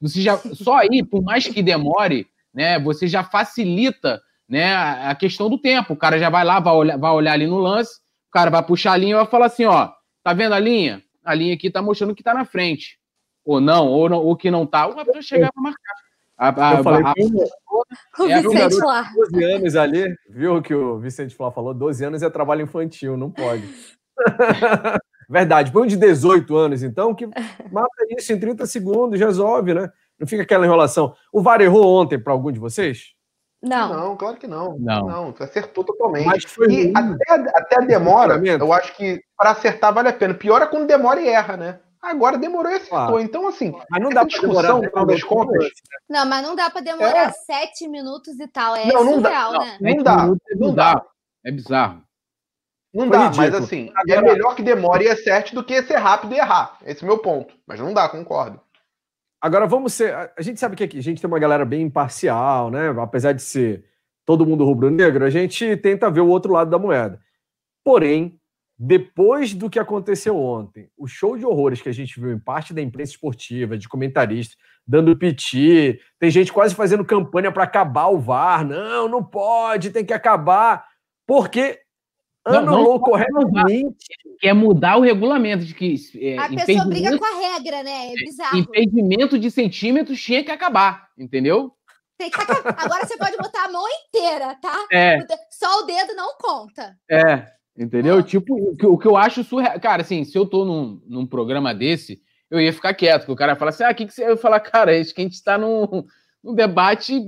Você já, só aí, por mais que demore, né, você já facilita né, a a questão do tempo. O cara já vai lá, vai olhar, vai olhar ali no lance, o cara vai puxar a linha e vai falar assim: ó, tá vendo a linha? A linha aqui tá mostrando que tá na frente. Ou não, ou, não, ou que não tá, o árbitro vai chegar para marcar. A, a- Eu falei a- um- O É, Vicente garoto- lá. 12 anos ali, viu o que o Vicente Flá falou? 12 anos é trabalho infantil, não pode. (laughs) Verdade, põe um de 18 anos, então, que mata isso em 30 segundos, resolve, né? Não fica aquela enrolação. O VAR errou ontem para algum de vocês? Não. Não, claro que não. Não. Não, tu acertou totalmente. Mas foi E até, até a demora, eu acho que para acertar vale a pena. Pior é quando demora e erra, né? Agora demorou e acertou. Claro. Então, assim, Mas não Essa dá para discussão, demorar no final das contas, Não, mas não dá para demorar É. sete minutos e tal. É Não, não dá, surreal, não. né? não dá. É Não dá. bizarro. É bizarro. Não Foi dá, ridículo. mas assim, Agora- é melhor que demore e acerte do que ser rápido e errar. Esse é o meu ponto. Mas não dá, concordo. Agora vamos ser. a- gente sabe que aqui a gente tem uma galera bem imparcial, né? Apesar de ser todo mundo rubro-negro, a gente tenta ver o outro lado da moeda. Porém, depois do que aconteceu ontem, o show de horrores que a gente viu em parte da imprensa esportiva, de comentaristas, dando piti, tem gente quase fazendo campanha para acabar o VAR. Não, não pode, tem que acabar. Porque anulou não corretamente. Que é mudar o regulamento de que é, A pessoa briga impedimento, com a regra, né? É bizarro. impedimento de centímetros tinha que acabar, entendeu? Tem que acabar. Agora você pode botar a mão inteira, tá? É, Só o dedo não conta. É, entendeu? Ah. Tipo, o que, eu acho surreal. Cara, assim, se eu tô num, num programa desse, eu ia ficar quieto, que o cara ia falar assim: ah, o que, que você. Eu ia falar, cara, acho que a gente tá num, num debate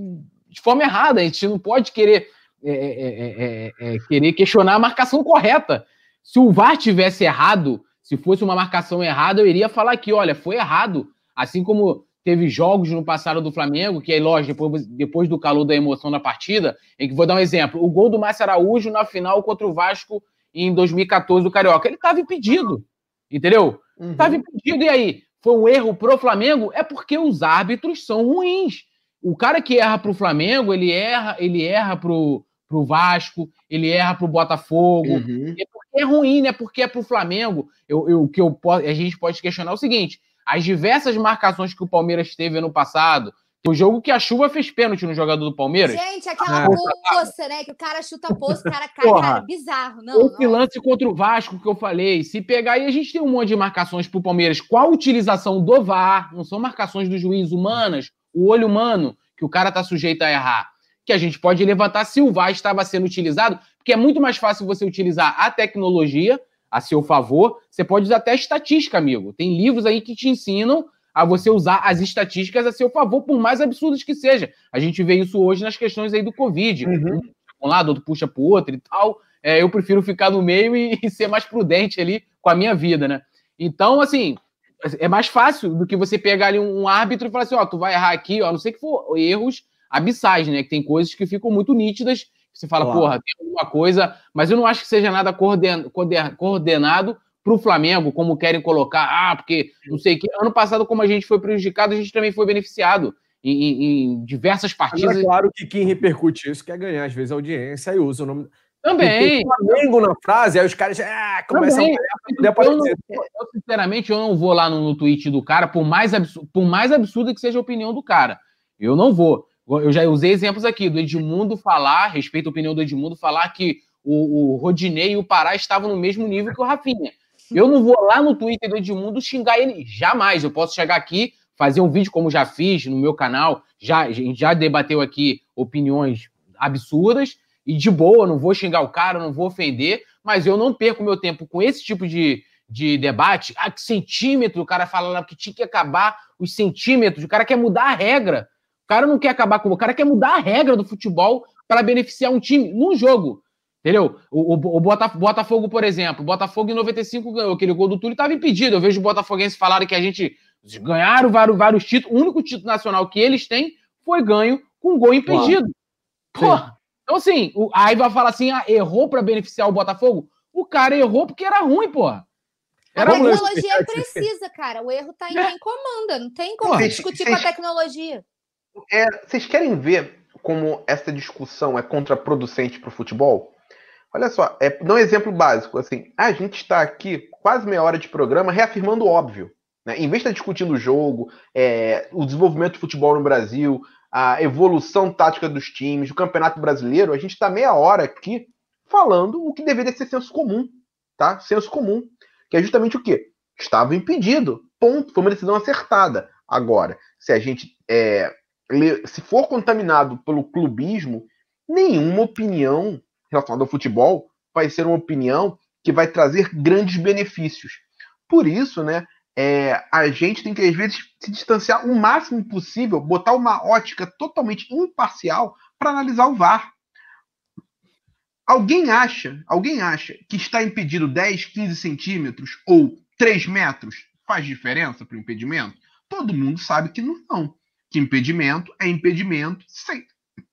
de forma errada, a gente não pode querer, é, é, é, é, é, querer questionar a marcação correta. Se o VAR tivesse errado, se fosse uma marcação errada, eu iria falar aqui: olha, foi errado. Assim como teve jogos no passado do Flamengo, que aí, lógico, depois, depois do calor da emoção da partida, em que vou dar um exemplo: o gol do Márcio Araújo na final contra o Vasco em 2014 do Carioca. Ele estava impedido, entendeu? Uhum. Estava impedido. E aí? Foi um erro pro Flamengo? É porque os árbitros são ruins. O cara que erra pro Flamengo, ele erra, ele erra pro, pro Vasco, ele erra pro Botafogo. Uhum. É porque é ruim, né? Porque é pro Flamengo. Eu, eu, o que eu, a gente pode questionar é o seguinte: as diversas marcações que o Palmeiras teve ano passado, O jogo que a chuva fez pênalti no jogador do Palmeiras. Gente, aquela É. poça, né? Que o cara chuta a poça, o cara cai, Porra. cara, bizarro. Não, Esse não. lance contra o Vasco que eu falei, se pegar aí, a gente tem um monte de marcações pro Palmeiras. Qual a utilização do VAR? Não são marcações do juiz humanas, o olho humano, que o cara tá sujeito a errar. Que a gente pode levantar se o VAR estava sendo utilizado, porque é muito mais fácil você utilizar a tecnologia a seu favor. Você pode usar até estatística, amigo. Tem livros aí que te ensinam a você usar as estatísticas a seu favor, por mais absurdas que seja. A gente vê isso hoje nas questões aí do Covid. Uhum. Um um lado, outro puxa pro outro e tal. É, eu prefiro ficar no meio e, (laughs) e ser mais prudente ali com a minha vida, né? Então, assim, é mais fácil do que você pegar ali um, um árbitro e falar assim, ó, tu vai errar aqui, ó, a não sei que for erros abissais, né? Que tem coisas que ficam muito nítidas. que Você fala, Claro. porra, tem alguma coisa, mas eu não acho que seja nada coorden- coorden- coordenado para o Flamengo, como querem colocar, ah, porque não sei o que. Ano passado, como a gente foi prejudicado, a gente também foi beneficiado em, em- diversas Agora, partidas. é claro que quem repercute isso quer ganhar, às vezes, audiência e usa o nome. Também. Flamengo na frase, aí os caras ah, começam Também. a. Eu, não- eu, sinceramente, eu não vou lá no, no tweet do cara, por mais, absurdo, por mais absurda que seja a opinião do cara. Eu não vou. Eu já usei exemplos aqui do Edmundo falar, respeito a opinião do Edmundo, falar que o, o Rodinei e o Pará estavam no mesmo nível que o Rafinha. Eu não vou lá no Twitter do Edmundo xingar ele jamais. Eu posso chegar aqui, fazer um vídeo como já fiz no meu canal, já, já debateu aqui opiniões absurdas, e de boa, não vou xingar o cara, não vou ofender, mas eu não perco meu tempo com esse tipo de, de debate. Ah, que centímetro, o cara fala que tinha que acabar os centímetros, o cara quer mudar a regra. O cara não quer acabar com o cara quer mudar a regra do futebol para beneficiar um time num jogo. Entendeu? O, o, o Botaf- Botafogo, por exemplo, o Botafogo em 95 ganhou aquele gol do Túlio estava impedido. Eu vejo o Botafoguense falarem que a gente ganharam vários, vários títulos. O único título nacional que eles têm foi ganho com gol impedido. Porra. Então, assim, o, aí vai falar assim: ah, errou para beneficiar o Botafogo? O cara errou porque era ruim, porra. A Era o tecnologia é precisa, cara. O erro tá em É. quem comanda. Não tem como Porra, discutir com a tecnologia. É, vocês querem ver como essa discussão é contraproducente para o futebol? Olha só, é, dá um exemplo básico. Assim, a gente está aqui quase meia hora de programa reafirmando o óbvio. Né? Em vez de estar discutindo o jogo, é, o desenvolvimento do futebol no Brasil, a evolução tática dos times, o campeonato brasileiro, a gente está meia hora aqui falando o que deveria ser senso comum. Tá? Senso comum. Que é justamente o quê? Estava impedido. Ponto. Foi uma decisão acertada. Agora, se a gente é, se for contaminado pelo clubismo, nenhuma opinião relacionada ao futebol vai ser uma opinião que vai trazer grandes benefícios. Por isso, né, é, a gente tem que, às vezes, se distanciar o máximo possível, botar uma ótica totalmente imparcial para analisar o VAR. Alguém acha, alguém acha que está impedido 10, 15 centímetros ou 3 metros faz diferença para o impedimento? Todo mundo sabe que não, não. Que impedimento é impedimento sem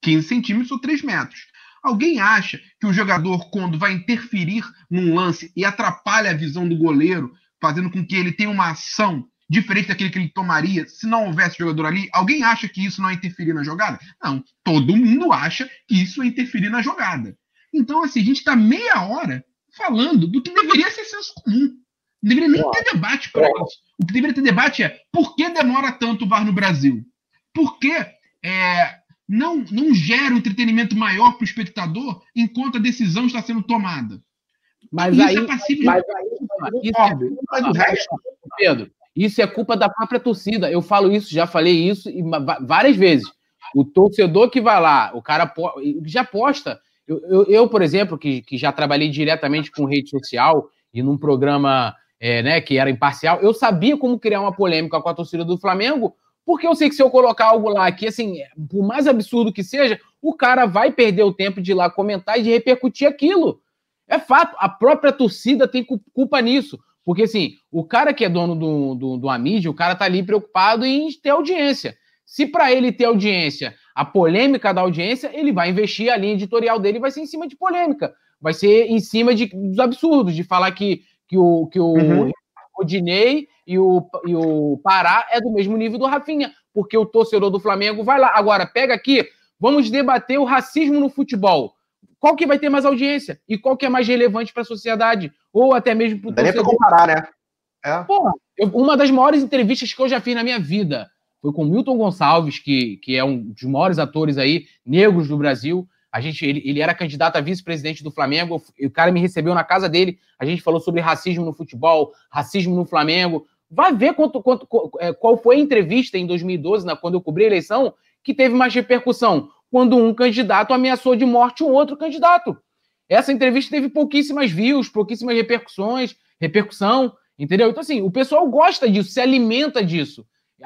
15 centímetros ou 3 metros. Alguém acha que o jogador, quando vai interferir num lance e atrapalha a visão do goleiro, fazendo com que ele tenha uma ação diferente daquele que ele tomaria se não houvesse jogador ali, alguém acha que isso não é interferir na jogada? Não, todo mundo acha que isso é interferir na jogada. Então, assim, a gente está meia hora falando do que deveria ser senso comum. Não deveria nem ter debate para isso. O que deveria ter debate é por que demora tanto o VAR no Brasil? Por que é, não, não gera um entretenimento maior para o espectador enquanto a decisão está sendo tomada? Mas isso aí, é passível mas de isso é concordo. Mas o resto, Pedro, isso é culpa da própria torcida. Eu falo isso, já falei isso várias vezes. O torcedor que vai lá, o cara já posta. Eu, eu, eu, por exemplo, que, que já trabalhei diretamente com rede social e num programa é, né, que era imparcial, eu sabia como criar uma polêmica com a torcida do Flamengo, porque eu sei que se eu colocar algo lá que, assim, por mais absurdo que seja, o cara vai perder o tempo de ir lá comentar e de repercutir aquilo. É fato, a própria torcida tem cu- culpa nisso. Porque, assim, o cara que é dono do, do, do mídia, o cara tá ali preocupado em ter audiência. Se para ele ter audiência, a polêmica da audiência, ele vai investir, a linha editorial dele vai ser em cima de polêmica. Vai ser em cima de, dos absurdos, de falar que, que o, que o Uhum. Rodinei e o, e o Pará é do mesmo nível do Rafinha, porque o torcedor do Flamengo vai lá. Agora, pega aqui, vamos debater o racismo no futebol. Qual que vai ter mais audiência? E qual que é mais relevante para a sociedade? Ou até mesmo para o torcedor? comparar, né? É. Porra, eu- uma das maiores entrevistas que eu já fiz na minha vida foi com Milton Gonçalves, que, que é um dos maiores atores aí, negros do Brasil. A gente, ele, ele era candidato a vice-presidente do Flamengo, o cara me recebeu na casa dele, a gente falou sobre racismo no futebol, racismo no Flamengo. Vai ver quanto, quanto, é, qual foi a entrevista em 2012, na, quando eu cobri a eleição, que teve mais repercussão. Quando um candidato ameaçou de morte um outro candidato. Essa entrevista teve pouquíssimas views, pouquíssimas repercussões, repercussão, entendeu? Então, assim, o pessoal gosta disso, se alimenta disso.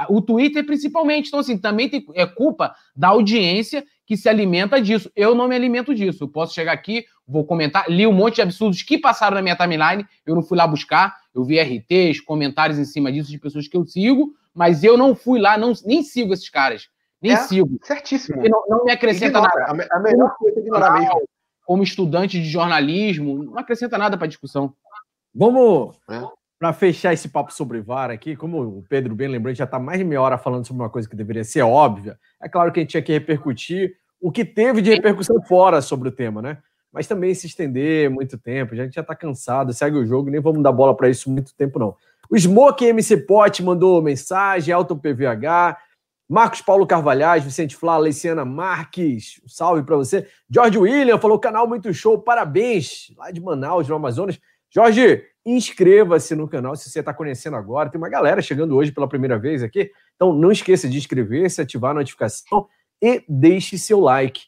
O Twitter, principalmente. Então, assim, também tem, é culpa da audiência que se alimenta disso. Eu não me alimento disso. Eu posso chegar aqui, vou comentar, li um monte de absurdos que passaram na minha timeline, eu não fui lá buscar, eu vi RTs, comentários em cima disso de pessoas que eu sigo, mas eu não fui lá, não, nem sigo esses caras. Nem é, sigo. Certíssimo. Não, não, me acrescenta Ignora. nada. A melhor coisa é ignorar mesmo. Como estudante de jornalismo, não acrescenta nada para a discussão. Vamos, é para fechar esse papo sobre VAR aqui, como o Pedro bem lembrou, a gente já está mais de meia hora falando sobre uma coisa que deveria ser óbvia. É claro que a gente tinha que repercutir o que teve de repercussão fora sobre o tema, né? Mas também se estender muito tempo, a gente já está cansado, segue o jogo, nem vamos dar bola para isso muito tempo, não. O Smoke MC Pot mandou mensagem, Alto PVH, Marcos Paulo Carvalhais, Vicente Flá, Leiciana Marques, um salve para você. Jorge William falou: canal muito show, parabéns, lá de Manaus, no Amazonas. Jorge, inscreva-se no canal se você está conhecendo agora. Tem uma galera chegando hoje pela primeira vez aqui. Então não esqueça de inscrever-se, ativar a notificação e deixe seu like.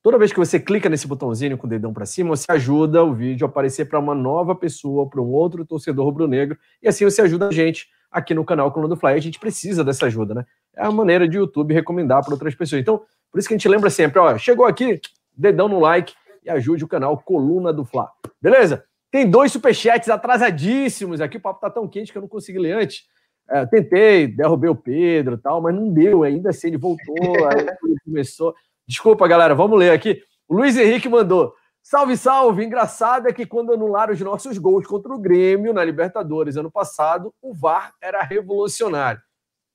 Toda vez que você clica nesse botãozinho com o dedão para cima, você ajuda o vídeo a aparecer para uma nova pessoa, para um outro torcedor rubro-negro, e assim você ajuda a gente aqui no canal Coluna do Fly. A gente precisa dessa ajuda, né? É a maneira de YouTube recomendar para outras pessoas. Então, por isso que a gente lembra sempre, ó, chegou aqui, dedão no like e ajude o canal Coluna do Fla. Beleza? Tem dois superchats atrasadíssimos aqui. O papo tá tão quente que eu não consegui ler antes. É, tentei, derrubei o Pedro tal, mas não deu. Ainda assim, ele voltou, (laughs) aí começou. Desculpa, galera, vamos ler aqui. O Luiz Henrique mandou. Salve, salve! Engraçado é que quando anularam os nossos gols contra o Grêmio na Libertadores ano passado, o VAR era revolucionário.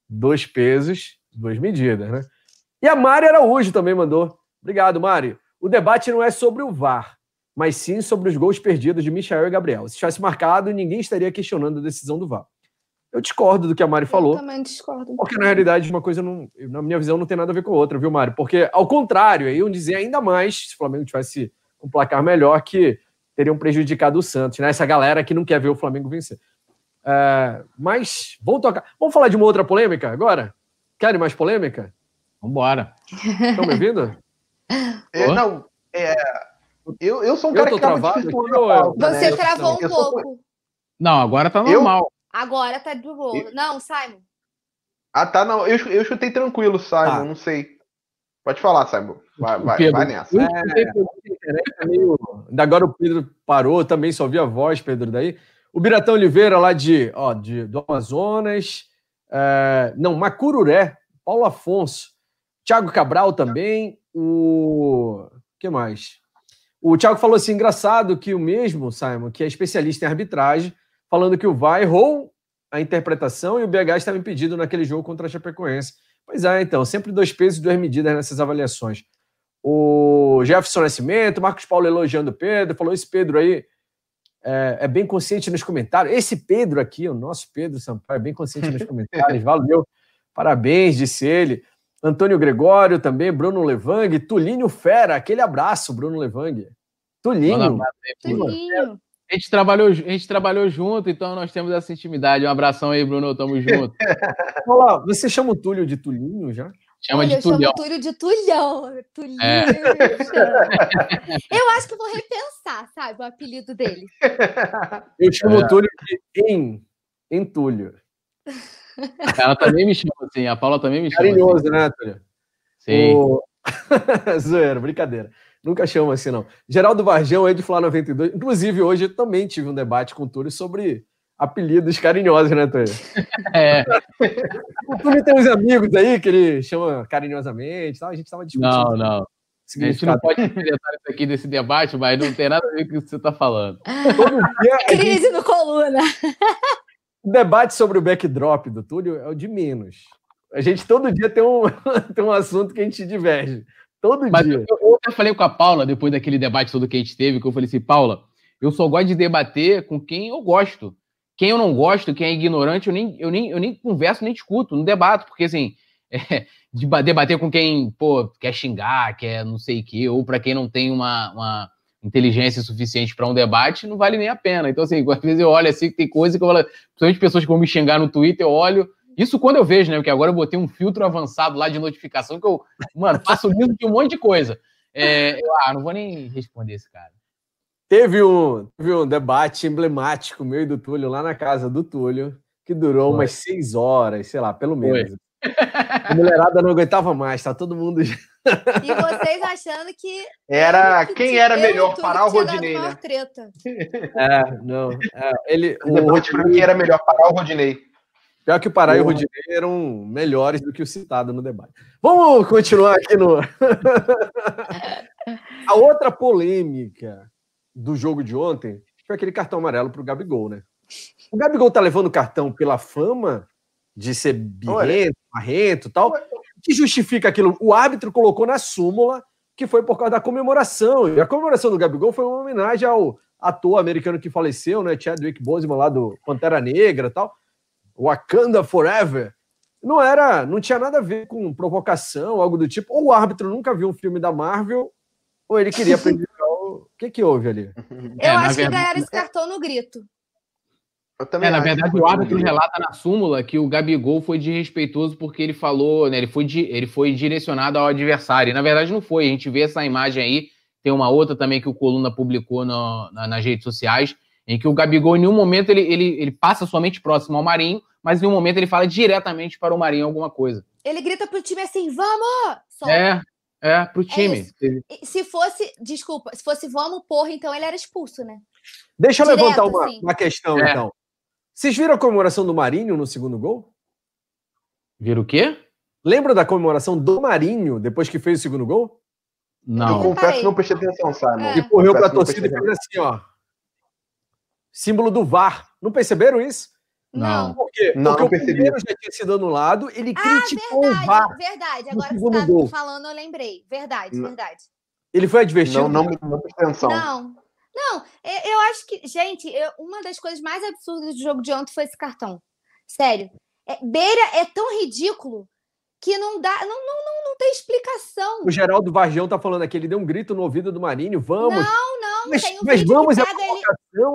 Dois pesos, duas medidas, né? E a Mari Araújo também mandou. Obrigado, Mari. O debate não é sobre o VAR, mas sim sobre os gols perdidos de Michael e Gabriel. Se tivesse marcado, ninguém estaria questionando a decisão do VAR. Eu discordo do que a Mari falou. Eu também discordo. Porque, na realidade, uma coisa, não, na minha visão, não tem nada a ver com a outra, viu, Mari? Porque, ao contrário, aí iam dizer ainda mais, se o Flamengo tivesse um placar melhor, que teriam prejudicado o Santos, né? Essa galera que não quer ver o Flamengo vencer. É, mas, vamos tocar. Vamos falar de uma outra polêmica agora? Querem mais polêmica? Vambora. Estão me ouvindo? (laughs) É, não, é, eu, eu sou um cara que travado aqui, eu, Você né? travou um pouco. Sou... Não, agora tá normal. Eu... Agora tá de. Eu... Não, Simon. Ah, tá, não. Eu, eu chutei tranquilo, Simon, ah. não sei. Pode falar, Simon. Vai, vai, Pedro, vai nessa. É... é agora o Pedro parou, também só ouvi a voz, Pedro, daí. O Biratão Oliveira, lá de, ó, de, do Amazonas. É... não, Macururé. Paulo Afonso. Thiago Cabral também. O. O que mais? O Thiago falou assim: engraçado que o mesmo, Simon, que é especialista em arbitragem, falando que o VAR errou a interpretação e o BH estava impedido naquele jogo contra a Chapecoense. Pois é, então, sempre dois pesos e duas medidas nessas avaliações. O Jefferson Nascimento, Marcos Paulo elogiando o Pedro, falou: esse Pedro aí é, é, bem consciente nos comentários. Esse Pedro aqui, o nosso Pedro Sampaio, é bem consciente nos (laughs) comentários. Valeu, parabéns, disse ele. Antônio Gregório também, Bruno Levang, Tulinho Fera, aquele abraço, Bruno Levang. Tulinho. Tulinho. A gente, trabalhou, a gente trabalhou junto, então nós temos essa intimidade. Um abração aí, Bruno, tamo junto. (laughs) Olá, você chama o Túlio de Tulinho já? Chama Olha, de Tulhão. Eu Túlio de Tulhão. Tulinho. É. Eu acho que vou repensar, sabe, o apelido dele. Eu chamo o é. Túlio de em, Entúlio. Ela também me chama assim, a Paula também me chama. Carinhoso, assim. né, Túlio? Sim. O... (laughs) Zoeira, brincadeira. Nunca chama assim, não. Geraldo Varjão é de Flá 92. Inclusive, hoje eu também tive um debate com o Túlio sobre apelidos carinhosos, né, Túlio? (laughs) É. o Túlio tem uns amigos aí que ele chama carinhosamente tal. A gente estava discutindo. Não, não. A gente não pode comentar isso aqui desse debate, mas não tem nada a ver com o que você está falando. Todo dia, Crise gente... no coluna. O debate sobre o backdrop do Túlio é o de menos. A gente todo dia tem um, (laughs) tem um assunto que a gente diverge. Todo Mas dia. Eu, eu falei com a Paula, depois daquele debate todo que a gente teve, que eu falei assim, Paula, eu só gosto de debater com quem eu gosto. Quem eu não gosto, quem é ignorante, eu nem, eu nem, eu nem converso, nem discuto, não debato, porque assim, (laughs) é, de debater com quem, pô, quer xingar, quer não sei o quê, ou para quem não tem uma, uma inteligência suficiente para um debate, não vale nem a pena. Então, assim, (laughs) às vezes eu olho assim, tem coisa que eu falo, principalmente pessoas que vão me xingar no Twitter, eu olho. Isso quando eu vejo, né? Porque agora eu botei um filtro avançado lá de notificação que eu, mano, passo (laughs) lindo de um monte de coisa. É, eu, ah, não vou nem responder esse cara. Teve um, teve um debate emblemático meu e do Túlio lá na casa do Túlio, que durou Foi. umas seis horas, sei lá, pelo menos. Foi. A mulherada não aguentava mais, tá todo mundo. E vocês achando que. Era quem era melhor parar o Rodinei, né? Treta. É, não. É, ele, (laughs) o Rodinei quem era melhor parar o Rodinei. Pior que o Pará e o Rodinei eram melhores do que o citado no debate. Vamos continuar aqui no. (laughs) A outra polêmica do jogo de ontem foi aquele cartão amarelo para o Gabigol, né? O Gabigol tá levando cartão pela fama de ser birrento, marrento tal, que justifica aquilo. O árbitro colocou na súmula que foi por causa da comemoração. E a comemoração do Gabigol foi uma homenagem ao ator americano que faleceu, né? Chadwick Boseman lá do Pantera Negra tal. Wakanda Forever. Não era, não tinha nada a ver com provocação, algo do tipo. Ou o árbitro nunca viu um filme da Marvel, ou ele queria (laughs) aprender. o que que houve ali? Eu é, acho que ganharam esse cartão no grito é, na verdade, o árbitro relata na súmula que o Gabigol foi desrespeitoso porque ele falou, né? Ele foi, di, ele foi direcionado ao adversário. E, na verdade, não foi. A gente vê essa imagem aí. Tem uma outra também que o Coluna publicou no, na, nas redes sociais, em que o Gabigol, em nenhum momento, ele, ele, ele passa somente próximo ao Marinho, mas em um momento ele fala diretamente para o Marinho alguma coisa. Ele grita pro time assim: vamos! Só. É, é, pro é time. É se fosse, desculpa, se fosse vamos, porra, então ele era expulso, né? Deixa eu Direto, levantar uma, assim. uma questão, é. então. Vocês viram a comemoração do Marinho no segundo gol? Viram o quê? Lembra da comemoração do Marinho depois que fez o segundo gol? Não. Eu confesso que não prestei atenção, Simon. É. E correu para a torcida e fez assim, ó. Símbolo do VAR. Não perceberam isso? Não. Por quê? Não, Porque não o percebi. primeiro já tinha sido anulado, ele ah, criticou verdade, o VAR. Verdade, agora que você está falando, eu lembrei. Verdade, não. verdade. Ele foi advertido? Não, não, não prestei atenção. Não. Não, eu acho que, gente, eu, uma das coisas mais absurdas do jogo de ontem foi esse cartão. Sério. É, beira é tão ridículo que não dá, não, não, não, não tem explicação. O Geraldo Varjão tá falando aqui, ele deu um grito no ouvido do Marinho, vamos. Não, não, mas, tem um mas vamos é ele...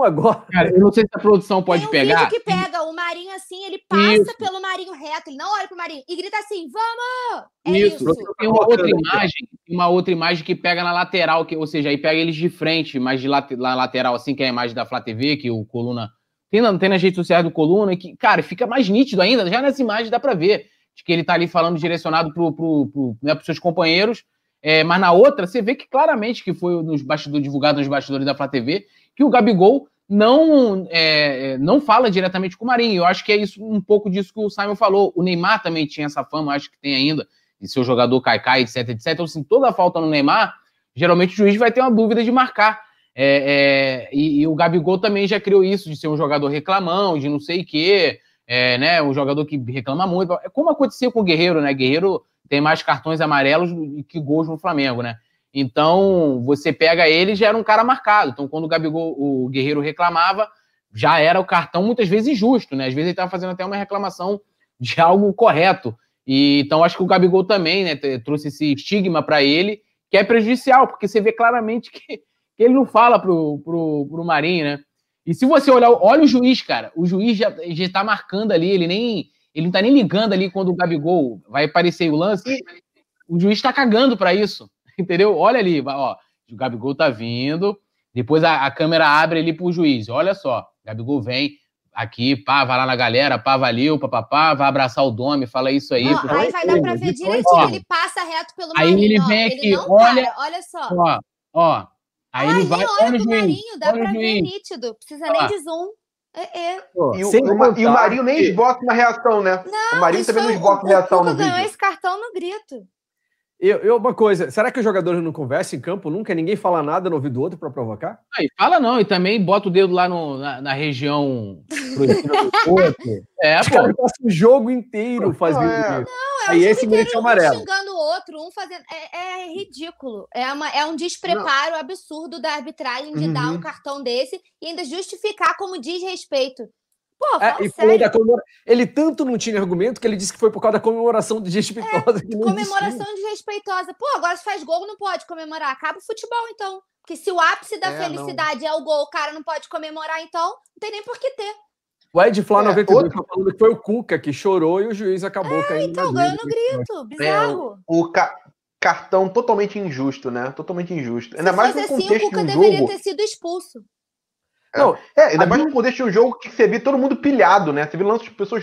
agora. Cara, eu não sei se a produção pode tem um pegar. Vídeo que pega o Marinho assim, ele passa isso. pelo Marinho reto, ele não olha pro Marinho e grita assim, vamos! É isso. isso. Tem uma outra imagem, uma outra imagem que pega na lateral, que, ou seja, aí pega eles de frente, mas de late, lá lateral, assim, que é a imagem da Flá TV, que o Coluna tem, na, tem nas redes sociais do Coluna, e que, cara, fica mais nítido ainda, já nessa imagem dá pra ver de que ele está ali falando direcionado para pro, pro, né, os seus companheiros, é, mas na outra, você vê que claramente que foi nos bastidores, divulgado nos bastidores da Flá TV, que o Gabigol não, é, é, não fala diretamente com o Marinho. Eu acho que é isso um pouco disso que o Simon falou. O Neymar também tinha essa fama, acho que tem ainda, de ser o jogador caicai, etc, etc. Então, assim, toda falta no Neymar, geralmente o juiz vai ter uma dúvida de marcar. É, é, e, e, o Gabigol também já criou isso, de ser um jogador reclamão, de não sei o quê é, né, um jogador que reclama muito. É como aconteceu com o Guerreiro, né? Guerreiro tem mais cartões amarelos que gols no Flamengo, né? Então, você pega ele já era um cara marcado. Então, quando o Gabigol, o Guerreiro reclamava, já era o cartão muitas vezes injusto, né? Às vezes ele estava fazendo até uma reclamação de (laughs) algo correto. E, então, acho que o Gabigol também né, trouxe esse estigma para ele, que é prejudicial, porque você vê claramente que, que ele não fala pro, pro, pro Marinho, né? E se você olhar, olha o juiz, cara. O juiz já, já tá marcando ali, ele nem. Ele não tá nem ligando ali quando o Gabigol vai aparecer o lance. O juiz tá cagando para isso. (laughs) Entendeu? Olha ali, ó. O Gabigol tá vindo. Depois a, a câmera abre ali pro juiz. Olha só. Gabigol vem aqui, pá, vai lá na galera, pá, valeu, papapá, vai abraçar o Dome, fala isso aí. Não, aí vai dar pra ver direitinho, ele passa reto pelo Aí marinho, ele vem aqui, olha, olha só. Ó, ó, Aí ele vai. Olha, olha pro Marinho, dá pra ver nítido. Precisa nem de zoom. É, é. Pô, e, o, o, e, o, Marinho nem esbota na reação, né? Não, o Marinho também não esbota na reação no vídeo. ganhou esse cartão no grito. Eu, eu, uma coisa, será que os jogadores não conversam em campo nunca? Ninguém fala nada no ouvido do outro para provocar? Aí, fala não, e também bota o dedo lá no, na, na região (laughs) É, Os pô. o jogo inteiro fazendo é. isso. Não, Aí esse merece amarelo. Um xingando o outro, um fazendo. É, é ridículo. É, uma, é um despreparo não. absurdo da arbitragem de uhum. dar um cartão desse e ainda justificar como desrespeito. Pô, É, e falou sério. da comemora... Ele tanto não tinha argumento que ele disse que foi por causa da comemoração desrespeitosa. não existiu. Comemoração desrespeitosa. Pô, agora se faz gol, não pode comemorar. Acaba o futebol, então. Porque se o ápice da É, felicidade é o gol, o cara não pode comemorar, então não tem nem por que ter. O Ed Flá É, 92 outro- tá falando que foi o Cuca que chorou e o juiz acabou caindo. Então, ganhou no grito. Bizarro. O ca- cartão totalmente injusto, né? Totalmente injusto. Ainda Se mais fosse no assim, o contexto Cuca de um deveria jogo. ter sido expulso. Não, É, ainda mais no contexto de um jogo que você vê todo mundo pilhado, né? Você vê lances de pessoas,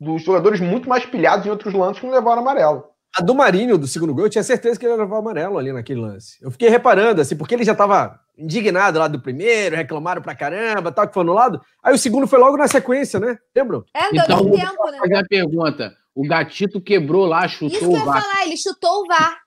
dos jogadores muito mais pilhados em outros lances que não levaram amarelo. A do Marinho, do segundo gol, eu tinha certeza que ele ia levar o amarelo ali naquele lance. Eu fiquei reparando, assim, porque ele já tava indignado lá do primeiro, reclamaram pra caramba, tal, que foi anulado. Aí o segundo foi logo na sequência, né? Lembram? É, deu Então, nem tempo, né? Fazer a pergunta. O gatito quebrou lá, Isso que chutou eu o ia VAR. falar, ele chutou o VAR.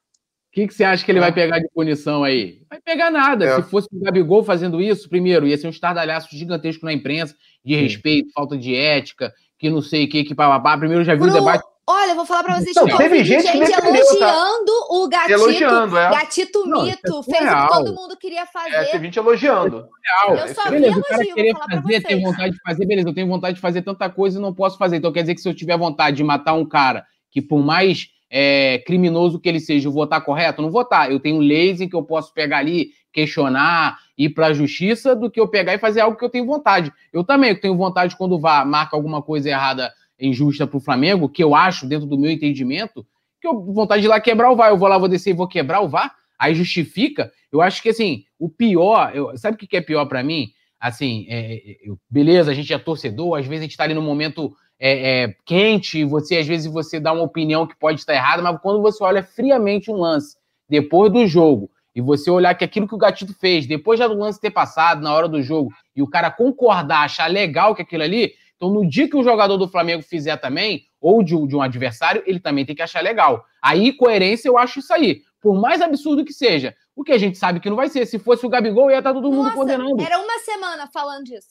O que, que você acha que ele vai pegar de punição aí? Vai pegar nada. É. Se fosse o Gabigol fazendo isso, primeiro, ia ser um estardalhaço gigantesco na imprensa, de Sim. respeito, falta de ética, que não sei o que, que papapá. Primeiro eu já vi o Pro- debate. Olha, eu vou falar pra vocês Não, que teve vi gente que gente defendeu, tá? elogiando o gatito. Elogiando, é. Gatito Não, mito, isso é fez o que todo mundo queria fazer. É, teve gente elogiando. Real. Eu só vi Beleza, o cara pra fazer, ter vontade de fazer, beleza, eu tenho vontade de fazer tanta coisa e não posso fazer. Então quer dizer que se eu tiver vontade de matar um cara que, por mais é, criminoso que ele seja, eu vou estar correto? Não vou estar. Eu tenho leis em que eu posso pegar ali, questionar, ir para a justiça, do que eu pegar e fazer algo que eu tenho vontade. Eu também tenho vontade quando vá, marca alguma coisa errada, injusta para o Flamengo, que eu acho, dentro do meu entendimento, que eu vontade de ir lá quebrar o VAR. Eu vou lá, vou descer e vou quebrar o VAR. Aí justifica. Eu acho que, assim, o pior... Eu, sabe o que é pior para mim? Assim, é, é, beleza, a gente é torcedor, às vezes a gente tá ali num momento é, é, quente, você às vezes você dá uma opinião que pode estar errada, mas quando você olha friamente um lance depois do jogo e você olhar que aquilo que o Gatito fez, depois já do lance ter passado, na hora do jogo, e o cara concordar, achar legal que aquilo ali, então no dia que o jogador do Flamengo fizer também, ou de, um- de um adversário, ele também tem que achar legal. Aí, coerência, eu acho isso aí. Por mais absurdo que seja. O que a gente sabe que não vai ser. Se fosse o Gabigol, ia estar todo mundo Nossa, condenando. era uma semana falando disso.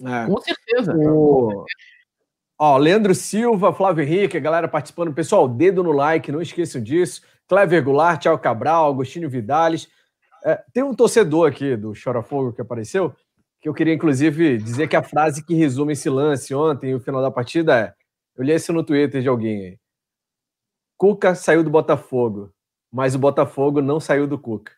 É. Com certeza. O... Ó, Leandro Silva, Flávio Henrique, a galera participando. Pessoal, dedo no like, não esqueçam disso. Clever Goulart, Thiago Cabral, Agostinho Vidales. É, tem um torcedor aqui do Chora Fogo que apareceu, que eu queria, inclusive, dizer que a frase que resume esse lance ontem e o final da partida é: eu li isso no Twitter de alguém aí. Cuca saiu do Botafogo, mas o Botafogo não saiu do Cuca.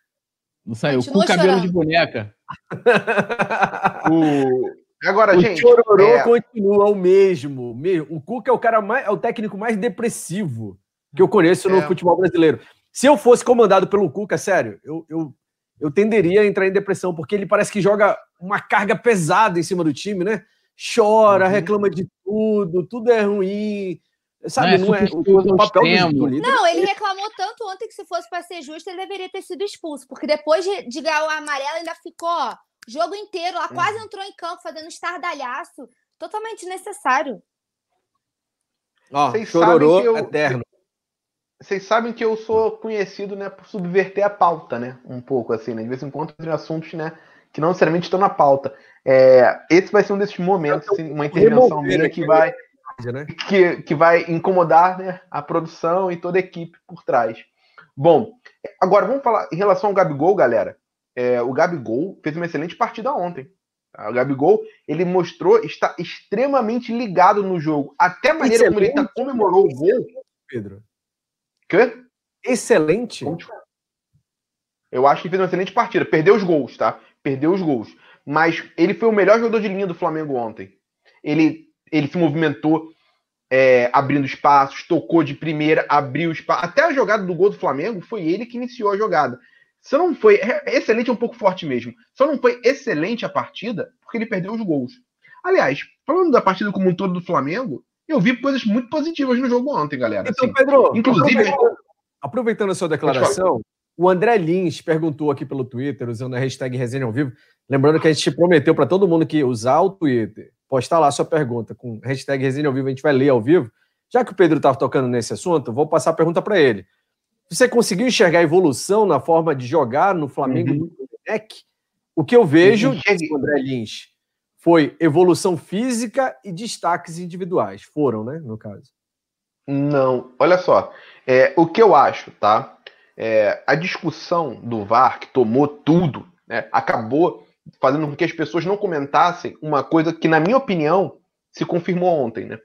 Não saiu. Continua Com cabelo de boneca. (laughs) O... Agora, o gente. Chororô é, continua o mesmo, me- O Cuca é o cara mais, é o técnico mais depressivo que eu conheço no É. futebol brasileiro. Se eu fosse comandado pelo Cuca, sério, eu, eu, eu tenderia a entrar em depressão, porque ele parece que joga uma carga pesada em cima do time, né? Chora, Uhum. reclama de tudo, tudo é ruim. Sabe, Não, não é é, supersticioso o, o papel do, extremo. do líder. Não, ele reclamou tanto ontem que se fosse pra ser justo, ele deveria ter sido expulso. Porque depois de, de ganhar o amarelo, ainda ficou ó, o jogo inteiro lá, quase Uhum. entrou em campo fazendo estardalhaço. Totalmente necessário. Ó, Vocês chororô sabem que eu- eterno. Vocês sabem que eu sou conhecido, né, por subverter a pauta, né? Um pouco assim, né? De vez em quando tem assuntos, né, que não necessariamente estão na pauta. É, esse vai ser um desses momentos, assim, uma intervenção minha que vai, Né? que, que vai incomodar né, a produção e toda a equipe por trás. Bom, agora vamos falar em relação ao Gabigol, galera. É, o Gabigol fez uma excelente partida ontem. tá? O Gabigol, ele mostrou estar extremamente ligado no jogo. Até a maneira como ele tá, comemorou o gol. Pedro. Quê? Excelente. Eu acho que fez uma excelente partida. Perdeu os gols, tá? Perdeu os gols. Mas ele foi o melhor jogador de linha do Flamengo ontem. Ele, ele se movimentou é, abrindo espaços, tocou de primeira, abriu espaço. Até a jogada do gol do Flamengo foi ele que iniciou a jogada. Só não foi. Excelente é um pouco forte mesmo. Só não foi excelente a partida porque ele perdeu os gols. Aliás, falando da partida como um todo do Flamengo, eu vi coisas muito positivas no jogo ontem, galera. Então, assim. Pedro, inclusive- aproveitando, aproveitando a sua declaração, o André Lins perguntou aqui pelo Twitter, usando a hashtag Resenha ao Vivo. Lembrando que a gente prometeu para todo mundo que usar o Twitter, postar lá a sua pergunta com hashtag Resenha ao Vivo, a gente vai ler ao vivo. Já que o Pedro estava tocando nesse assunto, vou passar a pergunta para ele. Você conseguiu enxergar a evolução na forma de jogar no Flamengo Uhum. do Domenech? O que eu vejo, disse o André Lins, foi evolução física e destaques individuais. Foram, né, no caso. Não, olha só. É, o que eu acho, tá? É, a discussão do VAR, que tomou tudo, né, acabou fazendo com que as pessoas não comentassem uma coisa que, na minha opinião, se confirmou ontem, né?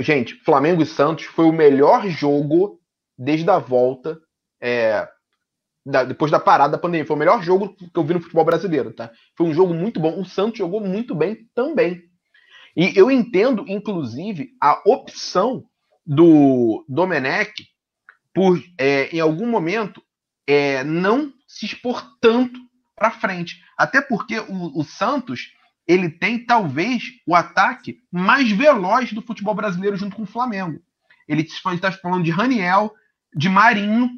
Gente, Flamengo e Santos foi o melhor jogo desde a volta, é, da, depois da parada da pandemia. Foi o melhor jogo que eu vi no futebol brasileiro, tá? Foi um jogo muito bom. O Santos jogou muito bem também. E eu entendo, inclusive, a opção do Domenech por, é, em algum momento, é, não se expor tanto para frente. Até porque o, o Santos ele tem talvez o ataque mais veloz do futebol brasileiro junto com o Flamengo. Ele está falando de Raniel, de Marinho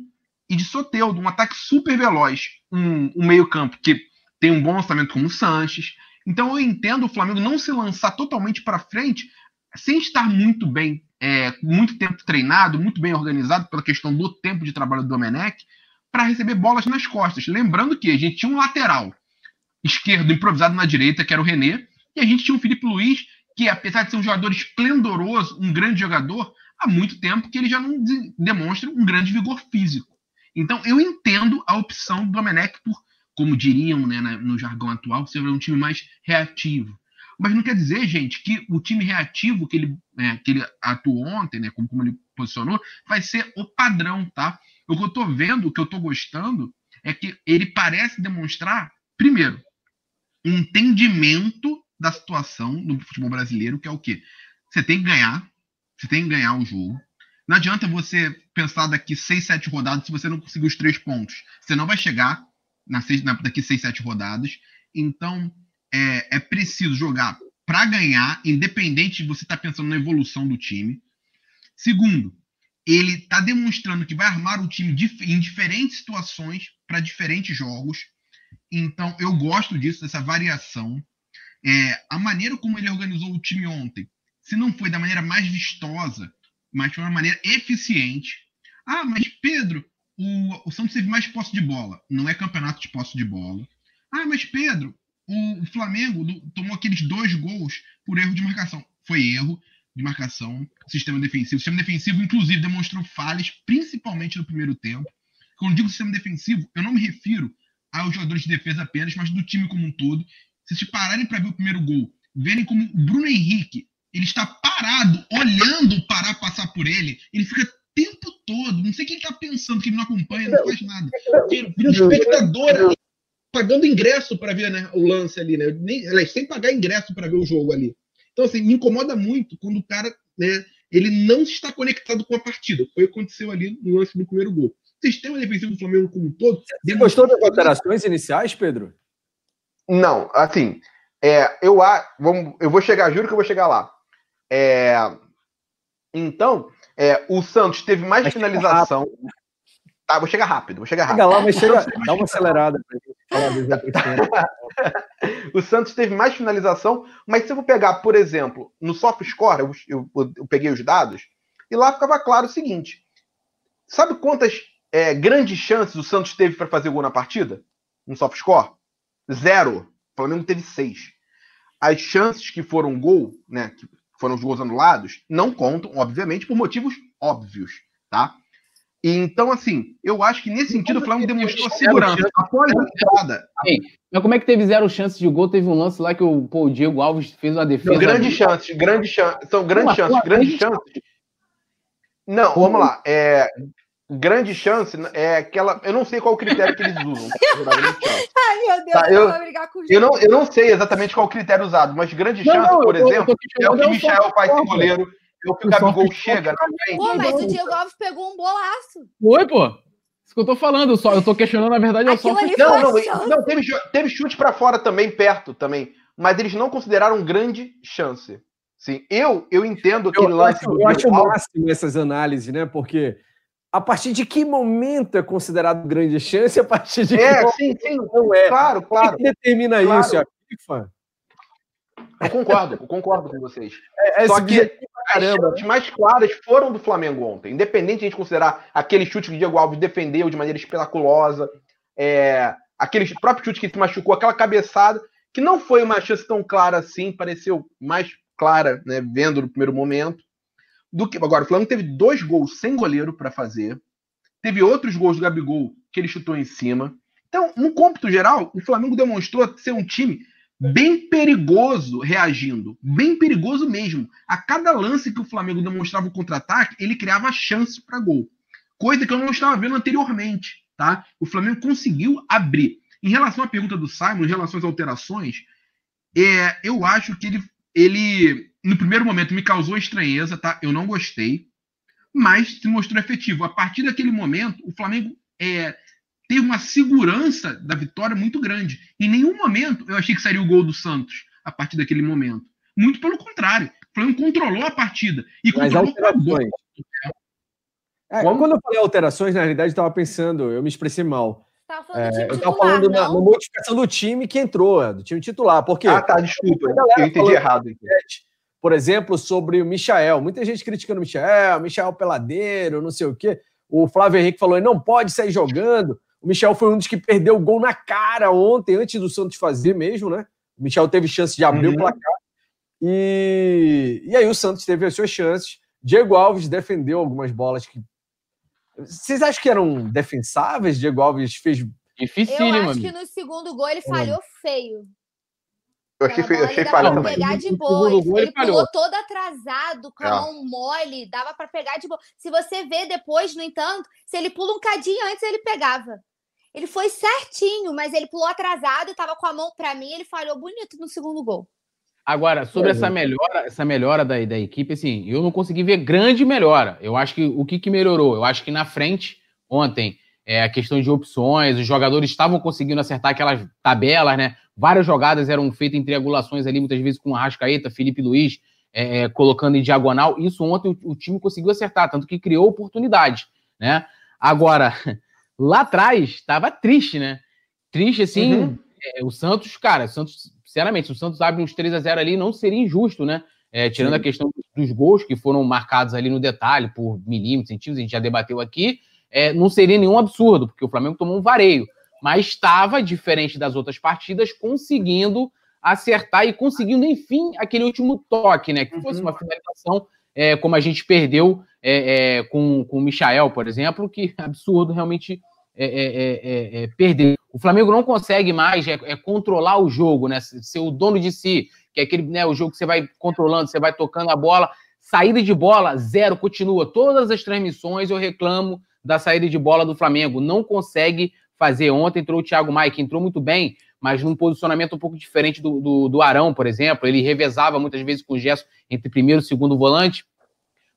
e de Soteldo, um ataque super veloz, um, um meio-campo que tem um bom lançamento como o Sanches. Então eu entendo o Flamengo não se lançar totalmente para frente sem estar muito bem, é, muito tempo treinado, muito bem organizado pela questão do tempo de trabalho do Domenech, para receber bolas nas costas. Lembrando que a gente tinha um lateral esquerdo improvisado na direita, que era o René, e a gente tinha o Felipe Luiz, que apesar de ser um jogador esplendoroso, um grande jogador, há muito tempo que ele já não demonstra um grande vigor físico. Então eu entendo a opção do Domenech por, como diriam né, no jargão atual, ser um time mais reativo. Mas não quer dizer, gente, que o time reativo que ele, é, que ele atuou ontem, né, como, como ele posicionou, vai ser o padrão, tá? O que eu tô vendo, o que eu tô gostando, é que ele parece demonstrar, primeiro, entendimento da situação no futebol brasileiro, que é o quê? Você tem que ganhar, você tem que ganhar o jogo. Não adianta você pensar daqui 6, 7 rodadas se você não conseguir os três pontos. Você não vai chegar na seis, na, daqui 6, 7 rodadas. Então, é, é preciso jogar para ganhar, independente de você estar tá pensando na evolução do time. Segundo, ele está demonstrando que vai armar o time em diferentes situações para diferentes jogos. Então, eu gosto disso, dessa variação. É, a maneira como ele organizou o time ontem, se não foi da maneira mais vistosa, mas foi uma maneira eficiente. Ah, mas Pedro, o, o Santos teve mais posse de bola. Não é campeonato de posse de bola. Ah, mas Pedro, o, o Flamengo tomou aqueles dois gols por erro de marcação. Foi erro de marcação, sistema defensivo. O sistema defensivo, inclusive, demonstrou falhas, principalmente no primeiro tempo. Quando digo sistema defensivo, eu não me refiro aos jogadores de defesa apenas, mas do time como um todo. Se se pararem para ver o primeiro gol, verem como o Bruno Henrique ele está parado, olhando o Pará passar por ele, ele fica o tempo todo, não sei o que ele está pensando, que ele não acompanha, não faz nada. Vira um espectador ali, pagando ingresso para ver né, o lance ali, né? Nem, sem pagar ingresso para ver o jogo ali. Então, assim, me incomoda muito quando o cara, né, ele não está conectado com a partida. Foi o que aconteceu ali no lance do primeiro gol. O sistema defensivo do Flamengo como um todo. Você gostou das alterações iniciais, Pedro? Não, assim, é, eu, vamos, eu vou chegar, juro que eu vou chegar lá. É, então, é, o Santos teve mais mas finalização. Tá, vou chegar rápido, vou chegar rápido. Chega lá, mas chega, dá uma acelerada (laughs) (laughs) o Santos teve mais finalização, mas se eu vou pegar, por exemplo, no soft score, eu, eu, eu peguei os dados, e lá ficava claro o seguinte: sabe quantas é, grandes chances o Santos teve para fazer gol na partida? No soft score? Zero. O Flamengo teve seis. As chances que foram gol, né, que foram os gols anulados, não contam, obviamente, por motivos óbvios, tá? E, então, assim, eu acho que nesse sentido o Flamengo demonstrou segurança. Após a entrada. Mas como é que teve zero chances de gol? Teve um lance lá que o, pô, o Diego Alves fez uma defesa. Grandes chances, grandes chances. São grandes chances, grandes chances. Não, vamos lá. É, grande chance é aquela. Eu não sei qual o critério que eles usam. (laughs) Ai, meu Deus, tá, eu, eu, não, eu não sei exatamente qual o critério usado, mas grande não, chance, não, por exemplo, é o que Michel faz ser goleiro. É o que o Gabigol chega. Pô, mas o Diego Alves pegou um bolaço. Foi, pô. Isso que eu tô falando, só, eu tô questionando, na verdade, eu só. Não, não, não, teve, teve chute para fora também, perto também. Mas eles não consideraram grande chance. Sim, eu, eu entendo que eu, lance. Eu, eu acho o máximo essas análises, né? Porque a partir de que momento é considerado grande chance, a partir de é, que sim, sim, não é. Claro, claro. Quem determina claro. isso? A FIFA? Eu concordo, eu concordo com vocês. É, é Só que caramba, as mais claras foram do Flamengo ontem. Independente de a gente considerar aquele chute que o Diego Alves defendeu de maneira espetaculosa, é, aquele próprio chute que se machucou, aquela cabeçada, que não foi uma chance tão clara assim, pareceu mais clara, né, vendo no primeiro momento do que. Agora, o Flamengo teve dois gols sem goleiro para fazer. Teve outros gols do Gabigol que ele chutou em cima. Então, no cômputo geral, o Flamengo demonstrou ser um time bem perigoso reagindo, bem perigoso mesmo. A cada lance que o Flamengo demonstrava o contra-ataque, ele criava chance para gol, coisa que eu não estava vendo anteriormente, tá? O Flamengo conseguiu abrir. Em relação à pergunta do Simon, em relação às alterações, é, eu acho que ele, ele, no primeiro momento, me causou estranheza, tá? Eu não gostei, mas se mostrou efetivo. A partir daquele momento, o Flamengo é, teve uma segurança da vitória muito grande. Em nenhum momento eu achei que sairia o gol do Santos a partir daquele momento. Muito pelo contrário. O Flamengo controlou a partida. E Mas alterações. É, quando eu falei alterações, na realidade, eu estava pensando, eu me expressei mal. É, eu estava falando na, na, modificação do time que entrou, é, do time titular. Porque ah, tá, desculpa. Eu entendi errado. Por exemplo, sobre o Michael. Muita gente criticando o Michael, Michael peladeiro, não sei o quê. O Flávio Henrique falou: ele não pode sair jogando. O Michel foi um dos que perdeu o gol na cara ontem, antes do Santos fazer mesmo, né? O Michel teve chance de abrir uhum. o placar. E, e aí o Santos teve as suas chances. Diego Alves defendeu algumas bolas que. Vocês acham que eram defensáveis? Diego Alves fez. Difícil, Eu acho que no segundo gol ele falhou é. feio. Eu achei, feio, achei falha também. pegar de boa. Ele, ele pulou todo atrasado, com a é. mão mole, dava para pegar de boa. Se você vê depois, no entanto, se ele pula um cadinho antes, ele pegava. Ele foi certinho, mas ele pulou atrasado, estava com a mão para mim, ele falhou bonito no segundo gol. Agora, sobre essa melhora, essa melhora da, da equipe, assim, eu não consegui ver grande melhora. Eu acho que o que, que melhorou? Eu acho que na frente, ontem, é a questão de opções, os jogadores estavam conseguindo acertar aquelas tabelas, né? Várias jogadas eram feitas em triangulações ali, muitas vezes com Arrascaeta, Felipe Luiz, é, é, colocando em diagonal. Isso ontem o, o time conseguiu acertar, tanto que criou oportunidade, né? Agora, (laughs) lá atrás estava triste, né? Triste, assim, uhum. é, o Santos, cara, o Santos, sinceramente, se o Santos abre uns 3 a 0 ali, não seria injusto, né? É, tirando Sim. a questão dos gols que foram marcados ali no detalhe, por milímetros, centímetros, a gente já debateu aqui, é, não seria nenhum absurdo, porque o Flamengo tomou um vareio, mas estava, diferente das outras partidas, conseguindo acertar e conseguindo, enfim, aquele último toque, né? Que uhum. fosse uma finalização, é, como a gente perdeu é, é com, com o Michael, por exemplo, que (laughs) absurdo realmente é é, é, é, perder. O Flamengo não consegue mais é, controlar o jogo, né? Ser o dono de si, que é aquele, né, o jogo que você vai controlando, você vai tocando a bola. Saída de bola, zero, continua. Todas as transmissões eu reclamo da saída de bola do Flamengo. Não consegue fazer. Ontem entrou o Thiago Maia, que entrou muito bem, mas num posicionamento um pouco diferente do, do, do Arão, por exemplo. Ele revezava muitas vezes com o gesto entre primeiro e segundo volante,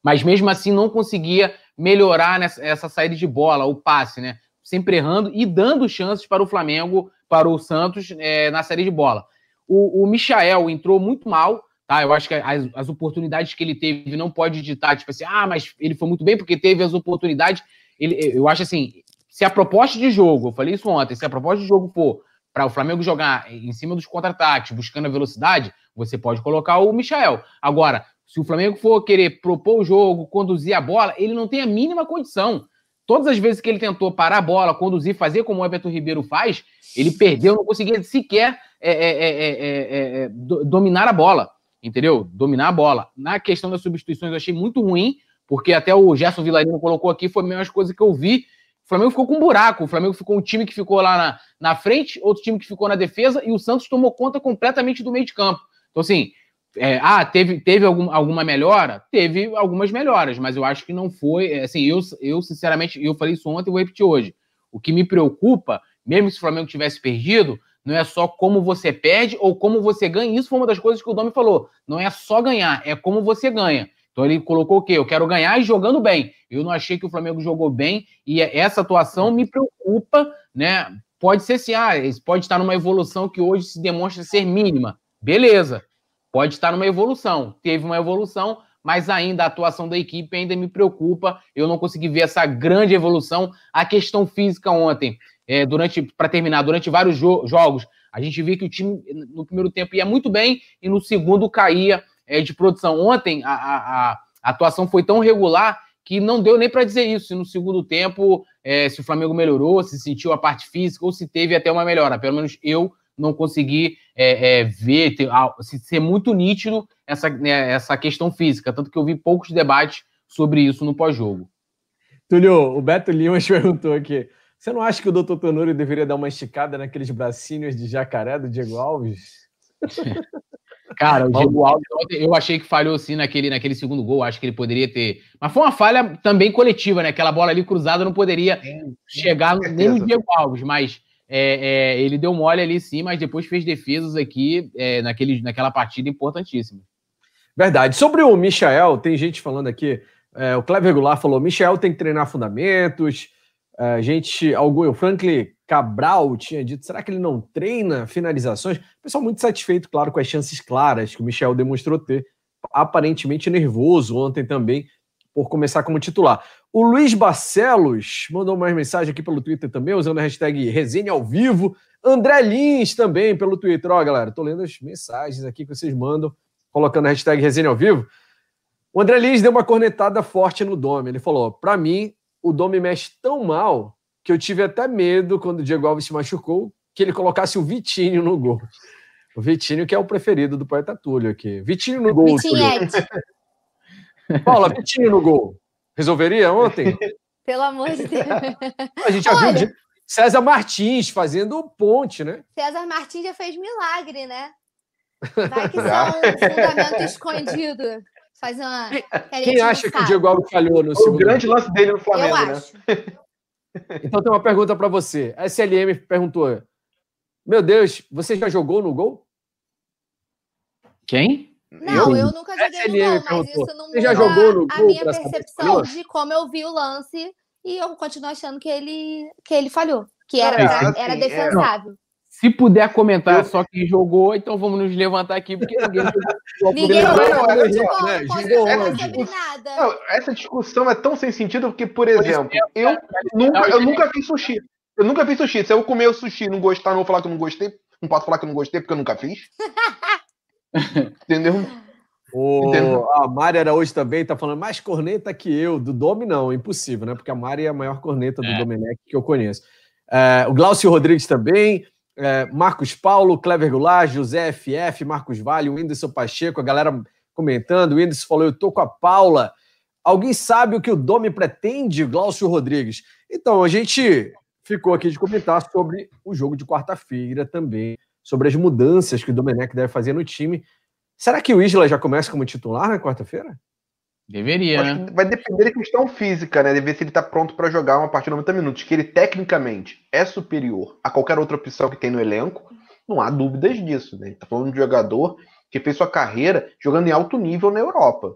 mas mesmo assim não conseguia melhorar nessa, essa saída de bola, o passe, né? Sempre errando e dando chances para o Flamengo, para o Santos é, na série de bola. O, o Michael entrou muito mal, tá? Eu acho que as, as, oportunidades que ele teve não pode ditar, tipo assim, ah, mas ele foi muito bem porque teve as oportunidades. Ele, eu acho assim, se a proposta de jogo, eu falei isso ontem, se a proposta de jogo for para o Flamengo jogar em cima dos contra-ataques, buscando a velocidade, você pode colocar o Michael. Agora, se o Flamengo for querer propor o jogo, conduzir a bola, ele não tem a mínima condição. Todas as vezes que ele tentou parar a bola, conduzir, fazer como o Everton Ribeiro faz, ele perdeu, não conseguia sequer é, é, é, dominar a bola, entendeu? Dominar a bola. Na questão das substituições, eu achei muito ruim, porque até o Gerson Villarino colocou aqui, foi a mesma coisa que eu vi. O Flamengo ficou com um buraco, o Flamengo ficou um time que ficou lá na, na frente, outro time que ficou na defesa, e o Santos tomou conta completamente do meio de campo. Então, assim, é, ah, teve, teve algum, alguma melhora? Teve algumas melhoras, mas eu acho que não foi. É, assim, eu, eu sinceramente, eu falei isso ontem e vou repetir hoje. O que me preocupa, mesmo se o Flamengo tivesse perdido, não é só como você perde ou como você ganha. Isso foi uma das coisas que o Domi falou. Não é só ganhar, é como você ganha. Então ele colocou o quê? Eu quero ganhar jogando bem. Eu não achei que o Flamengo jogou bem e essa atuação me preocupa, né? Pode ser assim, ah, pode estar numa evolução que hoje se demonstra ser mínima. Beleza pode estar numa evolução. Teve uma evolução, mas ainda a atuação da equipe ainda me preocupa. Eu não consegui ver essa grande evolução. A questão física ontem, é, durante para terminar, durante vários jo jogos, a gente viu que o time no primeiro tempo ia muito bem e no segundo caía é, de produção. Ontem a, a, a, atuação foi tão regular que não deu nem para dizer isso. Se no segundo tempo, é, se o Flamengo melhorou, se sentiu a parte física ou se teve até uma melhora. Pelo menos eu não consegui é, é, ver, ter, ser muito nítido essa, né, essa questão física, tanto que eu vi poucos debates sobre isso no pós-jogo. Túlio, o Beto Lima (laughs) perguntou aqui: você não acha que o doutor Tonuri deveria dar uma esticada naqueles bracinhos de jacaré do Diego Alves? (laughs) Cara, o Diego Alves, eu achei que falhou sim naquele, naquele segundo gol, acho que ele poderia ter. Mas foi uma falha também coletiva, né? Aquela bola ali cruzada não poderia sim, chegar nem no Diego Alves, mas é, é, ele deu mole ali sim, mas depois fez defesas aqui é, naquele, naquela partida importantíssima. Verdade. Sobre o Michael, tem gente falando aqui. É, o Clever Goulart falou: Michel tem que treinar fundamentos. A é, gente, algum, o Franklin Cabral tinha dito: será que ele não treina finalizações? pessoal muito satisfeito, claro, com as chances claras que o Michel demonstrou ter. Aparentemente nervoso ontem também por começar como titular. O Luiz Barcelos mandou mais mensagem aqui pelo Twitter também, usando a hashtag resenha ao vivo. André Lins também pelo Twitter. Ó, galera, tô lendo as mensagens aqui que vocês mandam, colocando a hashtag resenha ao vivo. O André Lins deu uma cornetada forte no Dome. Ele falou: para mim, o Dome mexe tão mal que eu tive até medo quando o Diego Alves se machucou que ele colocasse o Vitinho no gol. O Vitinho, que é o preferido do poeta Túlio aqui. Vitinho no gol. Vitinhete. Paula, Vitinho no gol. Resolveria ontem? (laughs) Pelo amor de Deus. A gente já Olha, viu César Martins fazendo ponte, né? César Martins já fez milagre, né? Vai que (laughs) são um fundamento escondido. Faz uma. Quem acha que o Diego Alves falhou no segundo? O grande lance dele no Flamengo, Eu né? acho. (laughs) Então tem uma pergunta para você. A SLM perguntou: Meu Deus, você já jogou no gol? Quem? Não, eu, eu nunca joguei SLM no gol, mas isso não muda já jogou no a minha percepção de como eu vi o lance e eu continuo achando que ele, que ele falhou, que era, é, assim, era defensável. Se puder comentar eu... só quem jogou, então vamos nos levantar aqui, porque ninguém jogou. (laughs) ninguém jogou, não, Essa discussão é tão sem sentido porque, por exemplo, eu nunca, eu nunca fiz sushi. Eu nunca fiz sushi. Se eu comer o sushi e não gostar, não vou falar que eu não gostei. Não posso falar que eu não gostei porque eu nunca fiz. (laughs) Entendeu? O, a Mari Araújo também tá falando mais corneta que eu. Do Domi, não, impossível, né? Porque a Mari é a maior corneta do é. Domenech que eu conheço. É, o Glaucio Rodrigues também é, Marcos Paulo, Clever Goulart, José FF, Marcos Vale, o Whindersson Pacheco, a galera comentando. O Whindersson falou: Eu tô com a Paula. Alguém sabe o que o Domi pretende, Glaucio Rodrigues? Então, a gente ficou aqui de comentar sobre o jogo de quarta-feira também, sobre as mudanças que o Domenech deve fazer no time. Será que o Isla já começa como titular na quarta-feira? Deveria, né? Vai depender da questão física, né? De ver se ele tá pronto para jogar uma partida de 90 minutos. Que ele, tecnicamente, é superior a qualquer outra opção que tem no elenco. Não há dúvidas disso, né? Ele tá falando de um jogador que fez sua carreira jogando em alto nível na Europa.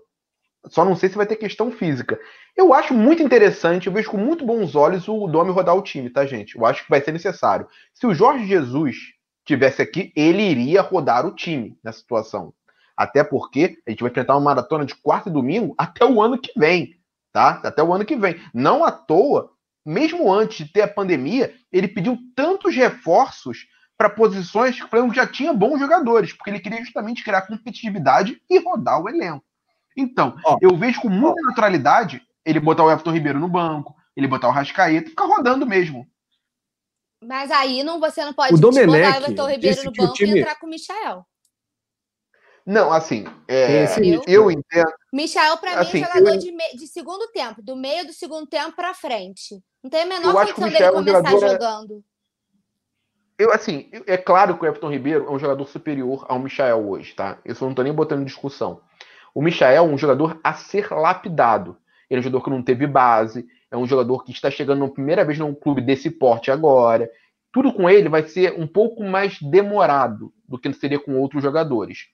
Só não sei se vai ter questão física. Eu acho muito interessante, eu vejo com muito bons olhos o Domi rodar o time, tá, gente? Eu acho que vai ser necessário. Se o Jorge Jesus tivesse aqui, ele iria rodar o time nessa situação. Até porque a gente vai enfrentar uma maratona de quarta e domingo até o ano que vem, tá? Até o ano que vem. Não à toa, mesmo antes de ter a pandemia, ele pediu tantos reforços para posições que o Flamengo já tinha bons jogadores, porque ele queria justamente criar competitividade e rodar o elenco. Então, oh, eu vejo com muita oh. naturalidade ele botar o Everton Ribeiro no banco, ele botar o Rascaeta e ficar rodando mesmo. Mas aí não, você não pode o botar o Everton Ribeiro no banco time... e entrar com o Michel. Não, assim, é, eu, eu entendo. Michel, para mim, assim, é jogador eu... de, me... de segundo tempo, do meio do segundo tempo para frente. Não tem a menor condição dele começar é jogando. Eu, assim, é claro que o Everton Ribeiro é um jogador superior ao Michel hoje, tá? Isso eu não tô nem botando em discussão. O Michel é um jogador a ser lapidado. Ele é um jogador que não teve base, é um jogador que está chegando na primeira vez num clube desse porte agora. Tudo com ele vai ser um pouco mais demorado do que seria com outros jogadores.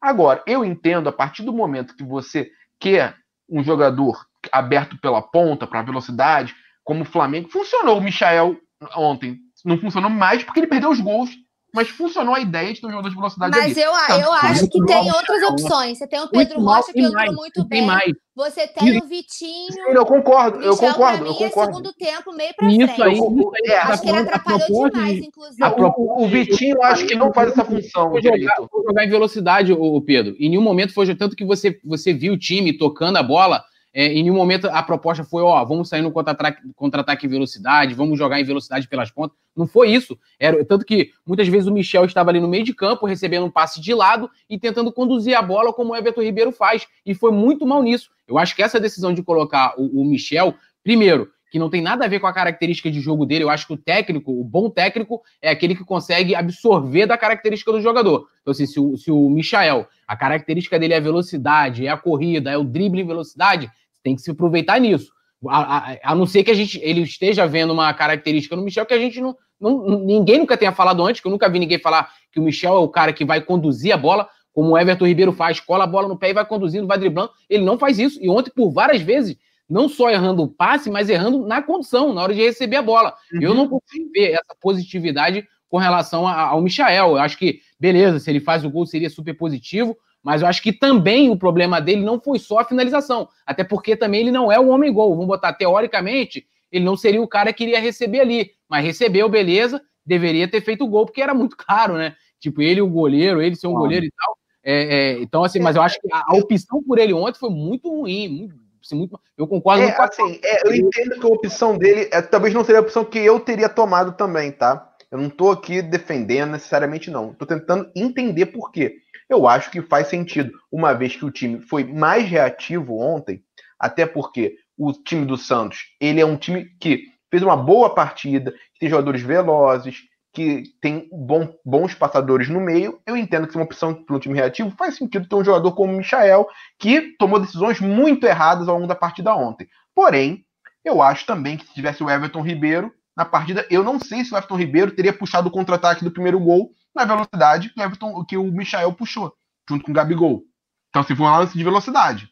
Agora, eu entendo a partir do momento que você quer um jogador aberto pela ponta, para velocidade, como o Flamengo, funcionou o Michael ontem. Não funcionou mais porque ele perdeu os gols mas funcionou a ideia de ter um jogador de velocidade Mas ali. eu, tá, eu acho que tem outras opções. Você tem o Pedro Rocha, que entrou mais, muito bem. Mais. Você tem o Vitinho. Sim, eu concordo, eu concordo. eu é concordo. segundo tempo, meio pra isso frente. Aí, isso aí, é, acho que ele atrapalhou demais, inclusive. O, o, Vitinho, acho que não faz essa função. Foi jogar, foi jogar em velocidade, o Pedro. Em nenhum momento foi tanto que você, você viu o time tocando a bola é, em nenhum momento a proposta foi, ó, vamos sair no contra-ataque contra em velocidade, vamos jogar em velocidade pelas pontas. Não foi isso. Era Tanto que muitas vezes o Michel estava ali no meio de campo, recebendo um passe de lado e tentando conduzir a bola como o Everton Ribeiro faz. E foi muito mal nisso. Eu acho que essa decisão de colocar o, o Michel, primeiro, que não tem nada a ver com a característica de jogo dele. Eu acho que o técnico, o bom técnico, é aquele que consegue absorver da característica do jogador. Então, assim, se o, se o Michael, a característica dele é a velocidade, é a corrida, é o drible em velocidade, tem que se aproveitar nisso. A, a, a, não ser que a gente, ele esteja vendo uma característica no Michel que a gente não, não, Ninguém nunca tenha falado antes, que eu nunca vi ninguém falar que o Michel é o cara que vai conduzir a bola, como o Everton Ribeiro faz, cola a bola no pé e vai conduzindo, vai driblando. Ele não faz isso. E ontem, por várias vezes, não só errando o passe, mas errando na condução, na hora de receber a bola. Uhum. Eu não consigo ver essa positividade com relação ao Michael. Eu acho que, beleza, se ele faz o gol seria super positivo, mas eu acho que também o problema dele não foi só a finalização, até porque também ele não é o homem gol. Vamos botar teoricamente, ele não seria o cara que iria receber ali, mas recebeu, beleza, deveria ter feito o gol, porque era muito (laughs) caro, né? Tipo, ele o goleiro, ele ser um ah. goleiro e tal. É, é, então, assim, mas eu acho que a, opção por ele ontem foi muito ruim, muito, assim, muito, eu concordo é, assim, é, eu entendo que a opção dele é, talvez não seria a opção que eu teria tomado também, tá? Eu não tô aqui defendendo necessariamente, não. Tô tentando entender por quê. Eu acho que faz sentido, uma vez que o time foi mais reativo ontem, até porque o time do Santos, ele é um time que fez uma boa partida, tem jogadores velozes, que tem bom, bons passadores no meio. Eu entendo que se uma opção para um time reativo, faz sentido ter um jogador como o Michael, que tomou decisões muito erradas ao longo da partida ontem. Porém, eu acho também que se tivesse o Everton Ribeiro na partida, eu não sei se o Everton Ribeiro teria puxado o contra-ataque do primeiro gol na velocidade que o, Everton, que o Michael puxou, junto com o Gabigol. Então, se assim, foi um lance de velocidade.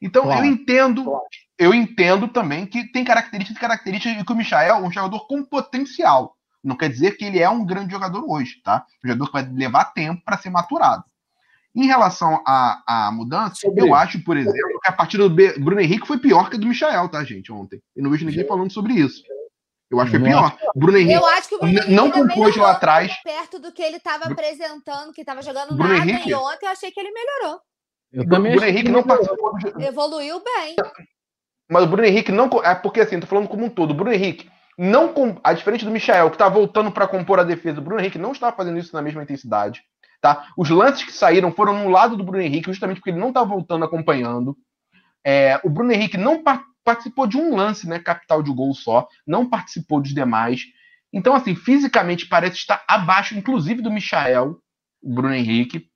Então, claro. eu entendo, claro. eu entendo também que tem características e características que o Michael é um jogador com potencial. Não quer dizer que ele é um grande jogador hoje, tá? Um jogador que vai levar tempo para ser maturado. Em relação à, à mudança, Sobre eu acho, por exemplo, que a partida do Bruno Henrique foi pior que a do Michael, tá, gente, ontem. Eu não vejo ninguém falando sobre isso. Eu acho que foi pior. Bruno Henrique, eu acho que o Bruno Henrique não compôs lá atrás. Perto do que ele estava apresentando, que estava jogando Bruno nada, Henrique, e ontem eu achei que ele melhorou. Eu também Bruno Henrique não participou. Evoluiu bem. Mas o Bruno Henrique não. É porque assim, tô falando como um todo. O Bruno Henrique, não a diferente do Michel, que está voltando para compor a defesa, o Bruno Henrique não está fazendo isso na mesma intensidade. Tá? Os lances que saíram foram no lado do Bruno Henrique, justamente porque ele não está voltando acompanhando. É, o Bruno Henrique não participou de um lance, né, capital de gol só, não participou dos demais. Então, assim, fisicamente parece estar abaixo, inclusive do Michael, o Bruno Henrique.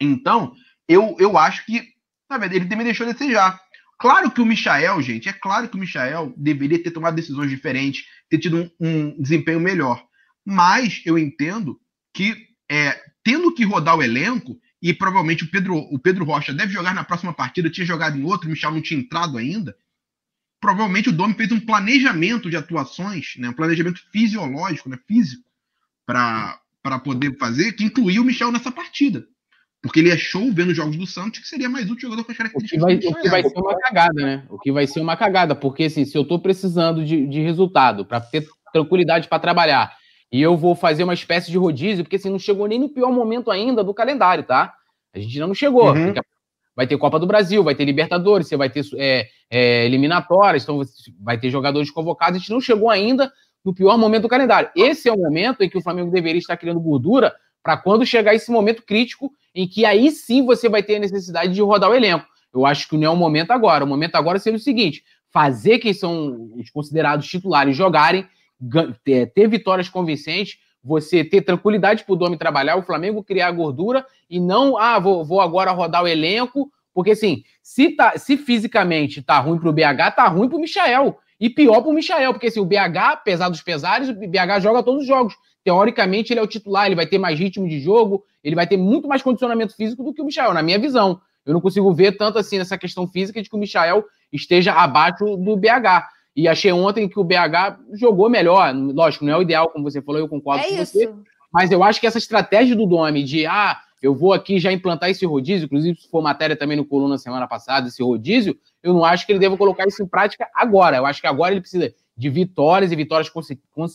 Então, eu, eu acho que, na verdade, ele também deixou de desejar. Claro que o Michael, gente, é claro que o Michael deveria ter tomado decisões diferentes, ter tido um, um desempenho melhor. Mas eu entendo que, é, tendo que rodar o elenco, e provavelmente o Pedro, o Pedro Rocha deve jogar na próxima partida, tinha jogado em outro, o Michel não tinha entrado ainda provavelmente o Domi fez um planejamento de atuações, né, um planejamento fisiológico, né, físico, para poder fazer, que incluiu o Michel nessa partida. Porque ele achou, vendo os jogos do Santos, que seria mais útil jogador com as características. O que vai, o que vai ser uma cagada, né? O que vai ser uma cagada, porque assim, se eu estou precisando de, de resultado, para ter tranquilidade para trabalhar, e eu vou fazer uma espécie de rodízio, porque assim, não chegou nem no pior momento ainda do calendário, tá? A gente ainda não chegou. Uhum. Daqui a vai ter Copa do Brasil, vai ter Libertadores, você vai ter é, é, eliminatórias, então vai ter jogadores convocados. A gente não chegou ainda no pior momento do calendário. Esse é o momento em que o Flamengo deveria estar criando gordura para quando chegar esse momento crítico em que aí sim você vai ter a necessidade de rodar o elenco. Eu acho que não é o momento agora. O momento agora seria o seguinte: fazer quem são os considerados titulares jogarem, ter vitórias convincentes, você ter tranquilidade para o Domi trabalhar, o Flamengo criar gordura e não, ah, vou, vou agora rodar o elenco, porque assim, se, tá, se fisicamente tá ruim para o BH, tá ruim para o Michael. E pior para o Michael, porque assim, o BH, apesar dos pesares, o BH joga todos os jogos. Teoricamente, ele é o titular, ele vai ter mais ritmo de jogo, ele vai ter muito mais condicionamento físico do que o Michael, na minha visão. Eu não consigo ver tanto assim nessa questão física de que o Michael esteja abaixo do BH. E achei ontem que o BH jogou melhor. Lógico, não é o ideal, como você falou, eu concordo é com isso. você. Mas eu acho que essa estratégia do Domi de ah, eu vou aqui já implantar esse rodízio, inclusive se for matéria também no coluna semana passada, esse rodízio, eu não acho que ele deva colocar isso em prática agora. Eu acho que agora ele precisa de vitórias e vitórias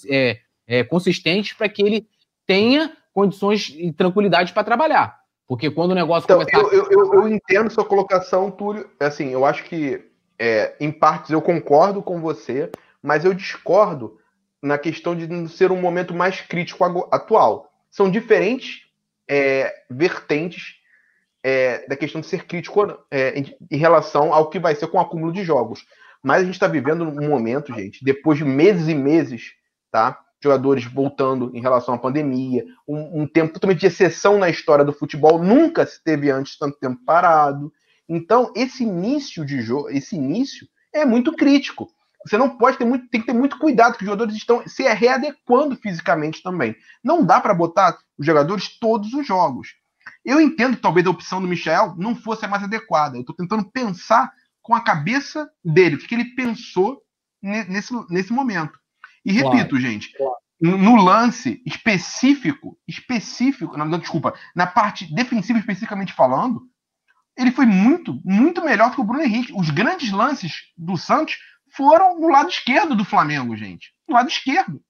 é, é, consistentes para que ele tenha condições e tranquilidade para trabalhar. Porque quando o negócio então, começar... Eu, eu, eu, entendo sua colocação, Túlio. Assim, eu acho que é, em partes eu concordo com você, mas eu discordo na questão de ser um momento mais crítico atual. São diferentes é, vertentes é, da questão de ser crítico é, em, em, relação ao que vai ser com o acúmulo de jogos. mas a gente está vivendo um momento, gente, depois de meses e meses, tá? Jogadores voltando em relação à pandemia, um, um tempo totalmente de exceção na história do futebol, nunca se teve antes tanto tempo parado. Então, esse início de jogo, esse início é muito crítico. Você não pode ter muito, tem que ter muito cuidado, que os jogadores estão se readequando fisicamente também. Não dá para botar os jogadores todos os jogos. Eu entendo que talvez a opção do Michel não fosse a mais adequada. Eu estou tentando pensar com a cabeça dele, o que, ele pensou nesse, nesse momento. E repito, claro, gente, claro. no lance específico, específico, não, desculpa, na parte defensiva especificamente falando, ele foi muito, muito melhor que o Bruno Henrique. Os grandes lances do Santos foram no lado esquerdo do Flamengo, gente. No lado esquerdo.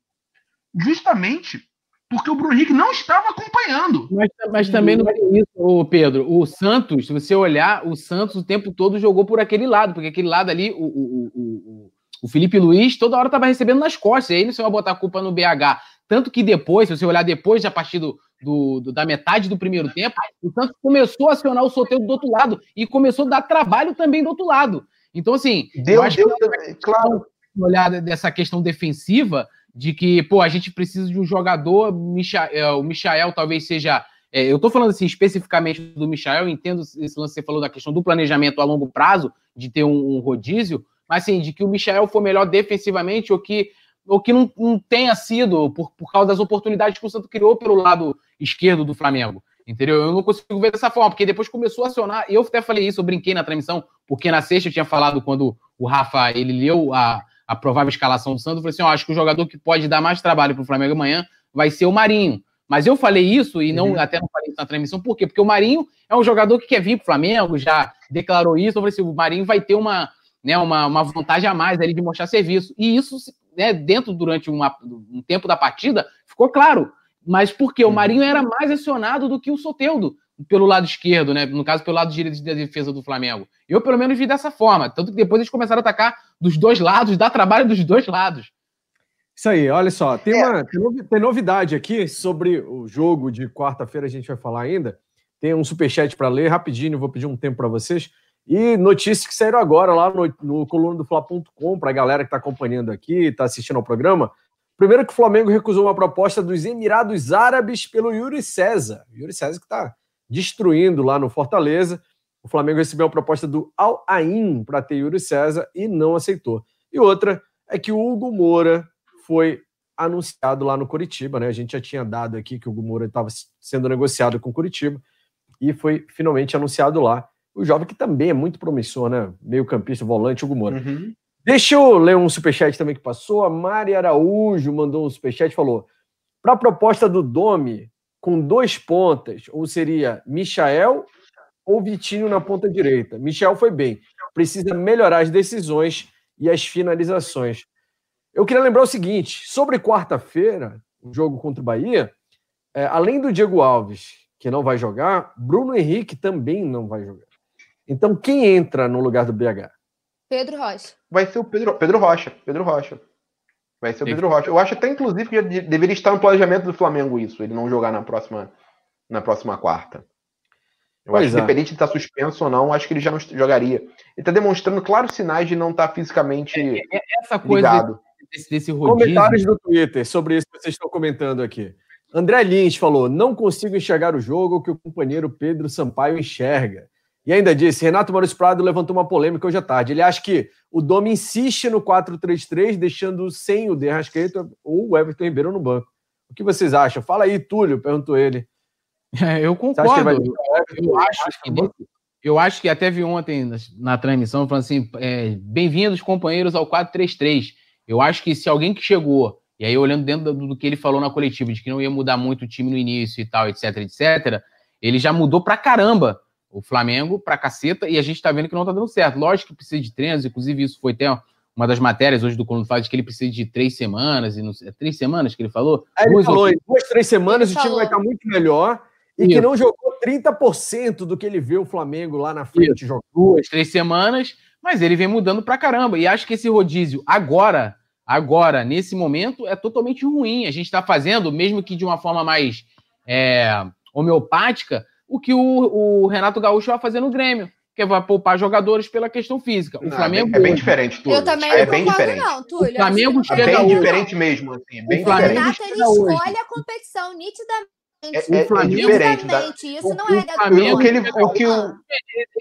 Justamente porque o Bruno Henrique não estava acompanhando. Mas, mas também não é isso, Pedro. O Santos, se você olhar, o Santos o tempo todo jogou por aquele lado, porque aquele lado ali, o, o, o, o Felipe Luiz toda hora estava recebendo nas costas, e aí você vai botar a culpa no BH. Tanto que depois, se você olhar depois, a partir do, do, do, da metade do primeiro tempo, o Santos começou a acionar o sorteio do outro lado e começou a dar trabalho também do outro lado. Então, assim, deu, eu acho deu, que, claro. olhar dessa questão defensiva, de que, pô, a gente precisa de um jogador, é, o Michael talvez seja. É, eu tô falando assim especificamente do Michael, entendo esse lance que você falou da questão do planejamento a longo prazo, de ter um, um rodízio, mas assim, de que o Michael for melhor defensivamente ou que, ou que não, não tenha sido por, por causa das oportunidades que o Santos criou pelo lado esquerdo do Flamengo. Entendeu? Eu não consigo ver dessa forma, porque depois começou a acionar. Eu até falei isso, eu brinquei na transmissão, porque na sexta eu tinha falado quando o Rafa ele leu a, a provável escalação do Santos. Eu falei assim: ó, acho que o jogador que pode dar mais trabalho para o Flamengo amanhã vai ser o Marinho. Mas eu falei isso e não uhum. até não falei isso na transmissão, por quê? Porque o Marinho é um jogador que quer vir para o Flamengo, já declarou isso. Eu falei assim: o Marinho vai ter uma, né, uma, uma vantagem a mais ali de mostrar serviço. E isso, né, dentro durante uma, um tempo da partida, ficou claro. Mas porque o uhum. Marinho era mais acionado do que o Soteudo pelo lado esquerdo, né? No caso, pelo lado direito de defesa do Flamengo. Eu, pelo menos, vi dessa forma. Tanto que depois eles começaram a atacar dos dois lados, dá trabalho dos dois lados. Isso aí, olha só. Tem, uma, tem novidade aqui sobre o jogo de quarta-feira, a gente vai falar ainda. Tem um superchat para ler rapidinho, vou pedir um tempo para vocês. E notícias que saíram agora lá no, no coluna do Fla.com, para a galera que está acompanhando aqui, está assistindo ao programa. Primeiro que o Flamengo recusou uma proposta dos Emirados Árabes pelo Yuri César. Yuri César que está destruindo lá no Fortaleza. O Flamengo recebeu a proposta do Al Ain para ter Yuri César e não aceitou. E outra é que o Hugo Moura foi anunciado lá no Curitiba, né? A gente já tinha dado aqui que o Hugo Moura estava sendo negociado com o Curitiba e foi finalmente anunciado lá. O jovem que também é muito promissor, né? Meio campista, volante, Hugo Moura. Uhum. Deixa eu ler um superchat também que passou. A Mari Araújo mandou um superchat e falou: para a proposta do Domi, com dois pontas, ou seria Michael ou Vitinho na ponta direita. Michel foi bem. Precisa melhorar as decisões e as finalizações. Eu queria lembrar o seguinte: sobre quarta-feira, o jogo contra o Bahia, é, além do Diego Alves, que não vai jogar, Bruno Henrique também não vai jogar. Então, quem entra no lugar do BH? Pedro Rocha. Vai ser o Pedro, Pedro Rocha. Pedro Rocha. Vai ser o Pedro Rocha. Eu acho até, inclusive, que deveria estar no planejamento do Flamengo isso, ele não jogar na próxima, na próxima quarta. Eu pois acho que, é. independente de estar suspenso ou não, acho que ele já não jogaria. Ele está demonstrando claros sinais de não estar fisicamente é, é, essa coisa ligado. Desse, desse rodízio... Comentários do Twitter sobre isso que vocês estão comentando aqui. André Lins falou: não consigo enxergar o jogo que o companheiro Pedro Sampaio enxerga. E ainda disse: Renato Maurício Prado levantou uma polêmica hoje à tarde. Ele acha que o Domi insiste no 4-3-3, deixando sem o Derrascaeta ou o Everton Ribeiro no banco. O que vocês acham? Fala aí, Túlio, perguntou ele. (laughs) É, eu concordo. Vai... Eu, acho que, eu acho que até vi ontem na, na transmissão falando assim: é, bem-vindos, companheiros, ao 4-3-3. Eu acho que se alguém que chegou, e aí olhando dentro do, do que ele falou na coletiva, de que não ia mudar muito o time no início e tal, etc, etc, ele já mudou pra caramba o Flamengo pra caceta, e a gente tá vendo que não tá dando certo. Lógico que precisa de treinos, inclusive isso foi até uma das matérias hoje do Coluna faz que ele precisa de três semanas, e não sei, é três semanas que ele falou? É, ele duas, falou, em duas, três semanas ele o time falou. vai estar muito melhor, e isso. que não jogou 30% do que ele vê o Flamengo lá na frente jogando. Duas, três semanas, mas ele vem mudando pra caramba, e acho que esse rodízio agora, agora, nesse momento, é totalmente ruim. A gente tá fazendo, mesmo que de uma forma mais é, homeopática, o que o, o Renato Gaúcho vai fazer no Grêmio, que vai poupar jogadores pela questão física. O Não, Flamengo é bem, é bem diferente, Túlio. Eu também é não bem concordo, diferente. não, Túlio. O Flamengo que É bem hoje. diferente mesmo, assim, bem O Flamengo diferente. Renato, ele escolhe a competição, nitidamente. É, é- é Flamengo- diferente. Da... Isso o- não o é da Flamengo- O que ele, o que o...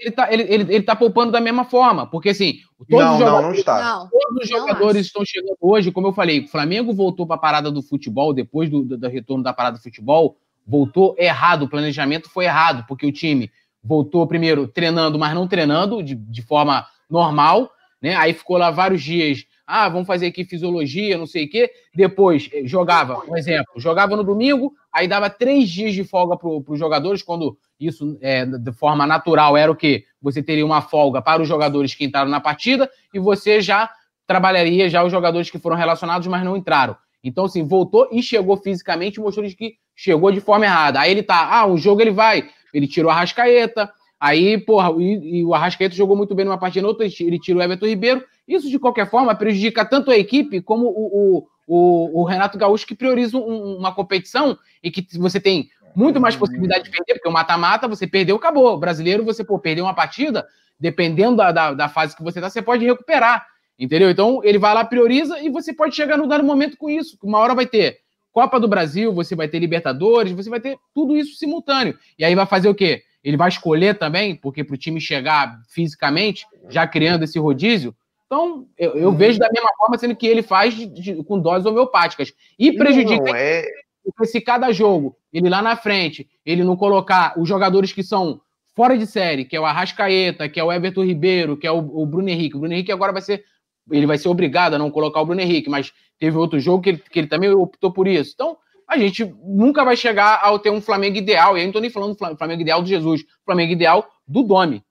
ele tá, ele, ele, ele tá poupando da mesma forma, porque assim, todos Não, os jogadores, não está. Não. todos os jogadores estão chegando hoje, como eu falei, o Flamengo voltou para a parada do futebol, depois do, do, do retorno da parada do futebol, voltou errado, o planejamento foi errado, porque o time voltou primeiro treinando, mas não treinando de, de forma normal, né? Aí ficou lá vários dias, ah, vamos fazer aqui fisiologia, não sei o quê. Depois eh, jogava, um exemplo, jogava no domingo, aí dava três dias de folga para os jogadores, quando isso é, de forma natural era o quê? Você teria uma folga para os jogadores que entraram na partida e você já trabalharia já os jogadores que foram relacionados, mas não entraram. Então, assim, voltou e chegou fisicamente, mostrou que chegou de forma errada. Aí ele tá, ah, um jogo ele vai, ele tirou a Rascaeta, aí, porra, e, e o Arrascaeta jogou muito bem numa partida, na outra ele tira o Everton Ribeiro. Isso, de qualquer forma, prejudica tanto a equipe como o, o, o, o Renato Gaúcho, que prioriza um- uma competição e que você tem muito mais possibilidade de perder, porque o mata-mata, você perdeu, acabou. O brasileiro, você, pô, perdeu uma partida, dependendo da, da, da fase que você tá, você pode recuperar. Entendeu? Então, ele vai lá, prioriza e você pode chegar no dado momento com isso. Uma hora vai ter Copa do Brasil, você vai ter Libertadores, você vai ter tudo isso simultâneo. E aí vai fazer o quê? Ele vai escolher também, porque para o time chegar fisicamente, já criando esse rodízio. Então, eu, eu vejo da mesma forma, sendo que ele faz de- de- com doses homeopáticas. E prejudica Não, é... porque se cada jogo, ele lá na frente, ele não colocar os jogadores que são fora de série, que é o Arrascaeta, que é o Everton Ribeiro, que é o, o Bruno Henrique. O Bruno Henrique agora vai ser. Ele vai ser obrigado a não colocar o Bruno Henrique, mas teve outro jogo que ele, que ele também optou por isso. Então, a gente nunca vai chegar ao ter um Flamengo ideal. E aí não tô nem falando do Fla- Flamengo ideal do Jesus, Flamengo ideal do Domi.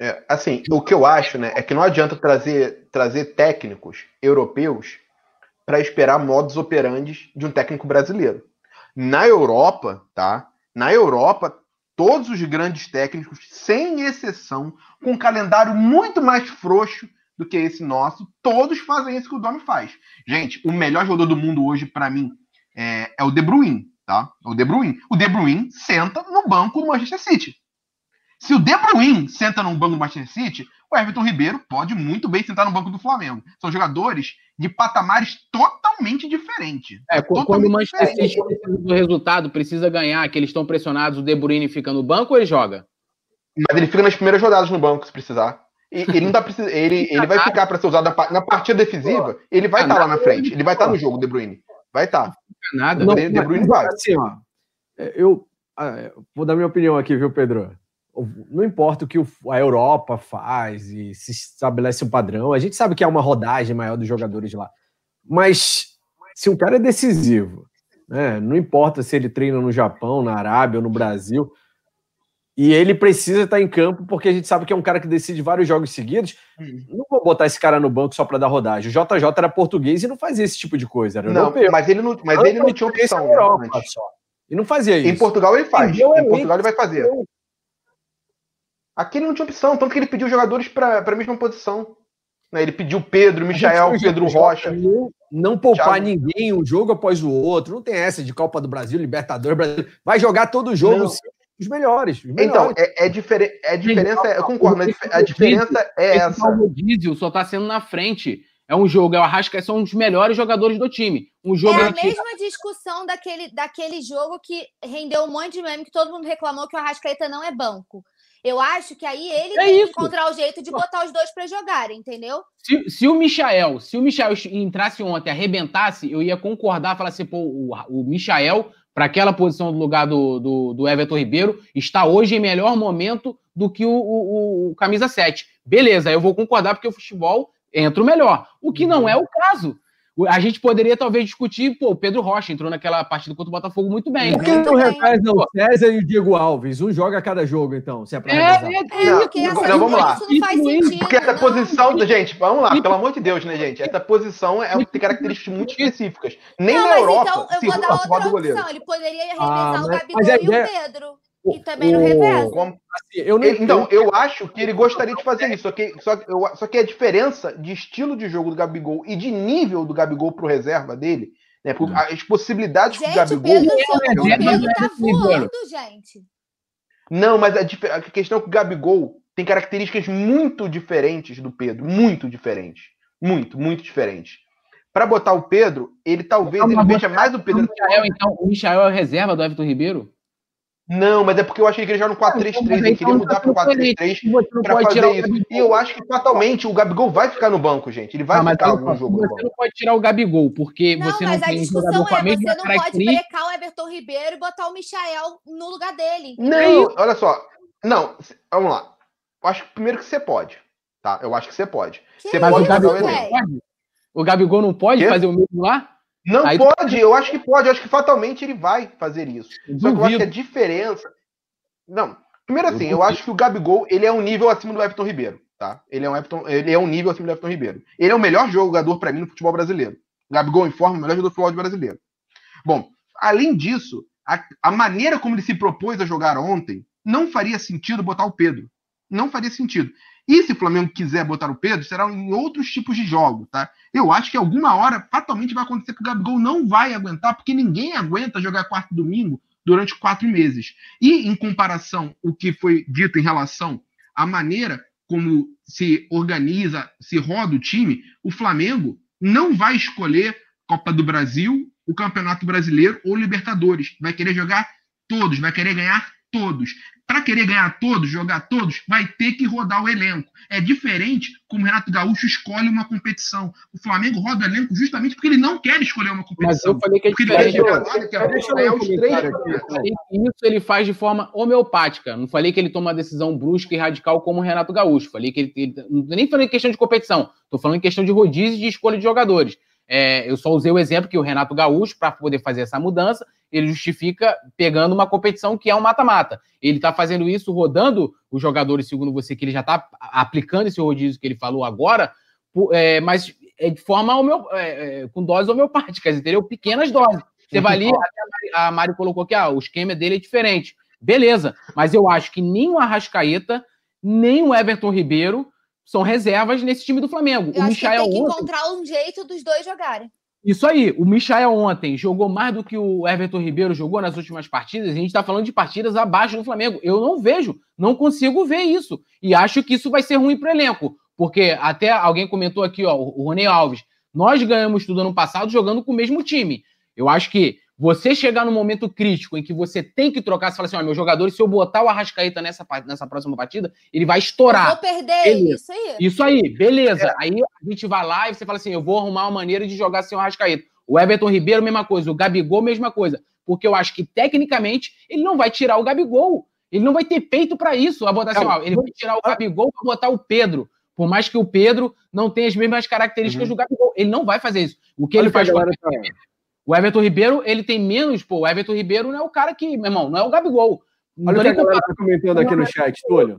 É, assim, o que eu acho, né, é que não adianta trazer, trazer técnicos europeus para esperar modus operandi de um técnico brasileiro. Na Europa, tá? Na Europa, todos os grandes técnicos, sem exceção, com um calendário muito mais frouxo do que esse nosso, todos fazem isso que o Domi faz. Gente, o melhor jogador do mundo hoje, para mim, é, é o De Bruyne, tá? É o De Bruyne. O De Bruyne senta no banco do Manchester City. Se o De Bruyne senta no banco do Manchester City, o Everton Ribeiro pode muito bem sentar no banco do Flamengo. São jogadores de patamares totalmente diferentes. É, quando Totalmente o Manchester City precisa do resultado, precisa ganhar, que eles estão pressionados, o De Bruyne fica no banco ou ele joga? Mas ele fica nas primeiras rodadas no banco, se precisar. E ele não tá precisando. Ele, ele vai ficar para ser usado na, pa- na partida decisiva. Ele vai estar lá na frente. Ele vai estar no jogo, De Bruyne. Vai estar. Nada. Não, De Bruyne vai. Assim, ó, é, eu ah, vou dar minha opinião aqui, viu, Pedro? Não importa o que a Europa faz e se estabelece um padrão, a gente sabe que há uma rodagem maior dos jogadores lá. Mas se um cara é decisivo, né, não importa se ele treina no Japão, na Arábia ou no Brasil, e ele precisa estar em campo porque a gente sabe que é um cara que decide vários jogos seguidos, não vou botar esse cara no banco só para dar rodagem. O JJ era português e não fazia esse tipo de coisa, era Não, europeu. mas ele não, mas ele não tinha opção. né, Europa antes. só. E não fazia isso. Em Portugal ele faz. Em É Portugal ele vai fazer. Aqui ele não tinha opção, tanto que ele pediu jogadores para a mesma posição. Né, Ele pediu Pedro, Michael, Pedro Rocha. Não, não poupar Thiago. ninguém um jogo após o outro. Não tem essa de Copa do Brasil, Libertadores, Brasil. Vai jogar todo jogo Não. sim, os melhores. Os Então, é, é, difere, é diferença, eu concordo, mas a diferença é essa. O rodízio só tá sendo na frente. É um jogo, é o Arrasca, são os melhores jogadores do time. Um jogo É a tira- mesma discussão daquele, daquele jogo que rendeu um monte de meme que todo mundo reclamou que o Arrascaeta não é banco. Eu acho que aí ele É tem que isso. encontrar o jeito de botar os dois para jogarem, entendeu? Se, se o Michael, se o Michael entrasse ontem, arrebentasse, eu ia concordar, falar assim, pô, o, o Michael, para aquela posição do lugar do, do, do Everton Ribeiro, está hoje em melhor momento do que o, o, o camisa 7. Beleza, eu vou concordar porque o futebol entra o melhor. O que não é o caso. O- A gente poderia talvez discutir, pô, o Pedro Rocha entrou naquela partida contra o Botafogo muito bem. Por que não bem. refaz não? César e o Diego Alves. Um joga a cada jogo, então, se é pra. É, Não, porque não, essa, não, vamos lá. isso não faz Isso, sentido. Porque essa não. posição, gente, vamos lá, pelo amor de Deus, né, gente? Essa posição é, tem características muito específicas. Nem Não, na mas Europa então eu vou dar outra goleiro. opção. Ele poderia revezar Ah, o Gabigol e o Pedro. Que também. Como- Assim, eu não Ele- Então, eu acho que ele gostaria de fazer isso. Só que, só, que- eu- só que a diferença de estilo de jogo do Gabigol e de nível do Gabigol pro reserva dele, né? Porque as possibilidades do Gente, o Gabigol. Pedro, é o Pedro do tá Everton Ribeiro. voando, gente. Não, mas a, a, questão é que o Gabigol tem características muito diferentes do Pedro. Muito diferentes. Muito, muito diferentes. Para botar o Pedro, ele talvez ele veja mais o Pedro. O Michael, então, o Michael é a reserva do Everton Ribeiro? Não, mas é porque eu achei que ele joga no 4-3-3. Ele queria mudar para o 4-3-3 para fazer isso. E eu acho que fatalmente o Gabigol vai ficar no banco, gente. Ele vai não, ficar algum jogo. Você não pode tirar o Gabigol, porque não, você não mas tem a discussão é, você não pode brecar o Everton Ribeiro e botar o Michael no lugar dele. Não, olha só. Não, vamos lá. Eu acho que primeiro que você pode. Tá? Eu acho que você pode. Que você pode o Gabigol, pode? o Gabigol não pode que? fazer o mesmo lá? Não Aí pode, eu acho que pode, eu acho que fatalmente ele vai fazer isso. Só que eu acho que a diferença. Não. Primeiro assim, eu, eu acho que o Gabigol ele é um nível acima do Everton Ribeiro, tá? Ele é um, Everton, ele é um nível acima do Everton Ribeiro. Ele é o melhor jogador para mim no futebol brasileiro. Gabigol em forma, o melhor jogador do futebol brasileiro. Bom, além disso, a, a maneira como ele se propôs a jogar ontem não faria sentido botar o Pedro. Não faria sentido. E se o Flamengo quiser botar o Pedro, será em outros tipos de jogo, tá? Eu acho que alguma hora fatalmente vai acontecer que o Gabigol não vai aguentar, porque ninguém aguenta jogar quarto domingo durante quatro meses. E em comparação o que foi dito em relação à maneira como se organiza, se roda o time, o Flamengo não vai escolher Copa do Brasil, o Campeonato Brasileiro ou Libertadores. Vai querer jogar todos, vai querer ganhar todos. Para querer ganhar todos, jogar todos, vai ter que rodar o elenco. É diferente como o Renato Gaúcho escolhe uma competição. O Flamengo roda o elenco justamente porque ele não quer escolher uma competição. Mas eu falei que é diferente. Isso ele faz de forma homeopática. Não falei que ele toma uma decisão brusca e radical como o Renato Gaúcho. Falei que ele, ele nem falei em questão de competição. Estou falando em questão de rodízio e de escolha de jogadores. É, eu só usei o exemplo que o Renato Gaúcho, para poder fazer essa mudança, ele justifica pegando uma competição que é um mata-mata. Ele está fazendo isso rodando os jogadores, segundo você, que ele já está aplicando esse rodízio que ele falou agora, é, mas é de forma homeo, é, é, com doses homeopáticas, entendeu? Pequenas doses. Você vai ali, a Mari colocou que ah, o esquema dele é diferente. Beleza, mas eu acho que nem o Arrascaeta, nem o Everton Ribeiro são reservas nesse time do Flamengo. Eu o Michael tem que ontem... encontrar um jeito dos dois jogarem. Isso aí, o Michael ontem jogou mais do que o Everton Ribeiro jogou nas últimas partidas. A gente está falando de partidas abaixo do Flamengo. Eu não vejo, não consigo ver isso. E acho que isso vai ser ruim para o elenco. Porque até alguém comentou aqui, ó, o Rony Alves. Nós ganhamos tudo ano passado jogando com o mesmo time. Eu acho que você chegar no momento crítico em que você tem que trocar, você fala assim: ó, meu jogador, se eu botar o Arrascaeta nessa, nessa próxima partida, ele vai estourar. Eu vou perder, beleza. isso aí. Isso aí, beleza. É. Aí a gente vai lá e você fala assim: eu vou arrumar uma maneira de jogar sem o Arrascaeta. O Everton Ribeiro, mesma coisa. O Gabigol, mesma coisa. Porque eu acho que, tecnicamente, ele não vai tirar o Gabigol. Ele não vai ter peito para isso. A botar assim, ó, ele vai tirar o Gabigol para botar o Pedro. Por mais que o Pedro não tenha as mesmas características uhum. do Gabigol. Ele não vai fazer isso. O que Olha ele faz com o Everton Ribeiro, ele tem menos, pô, o Everton Ribeiro não é o cara que, meu irmão, não é o Gabigol. Olha o que a galera tá comentando aqui no chat, Túlio.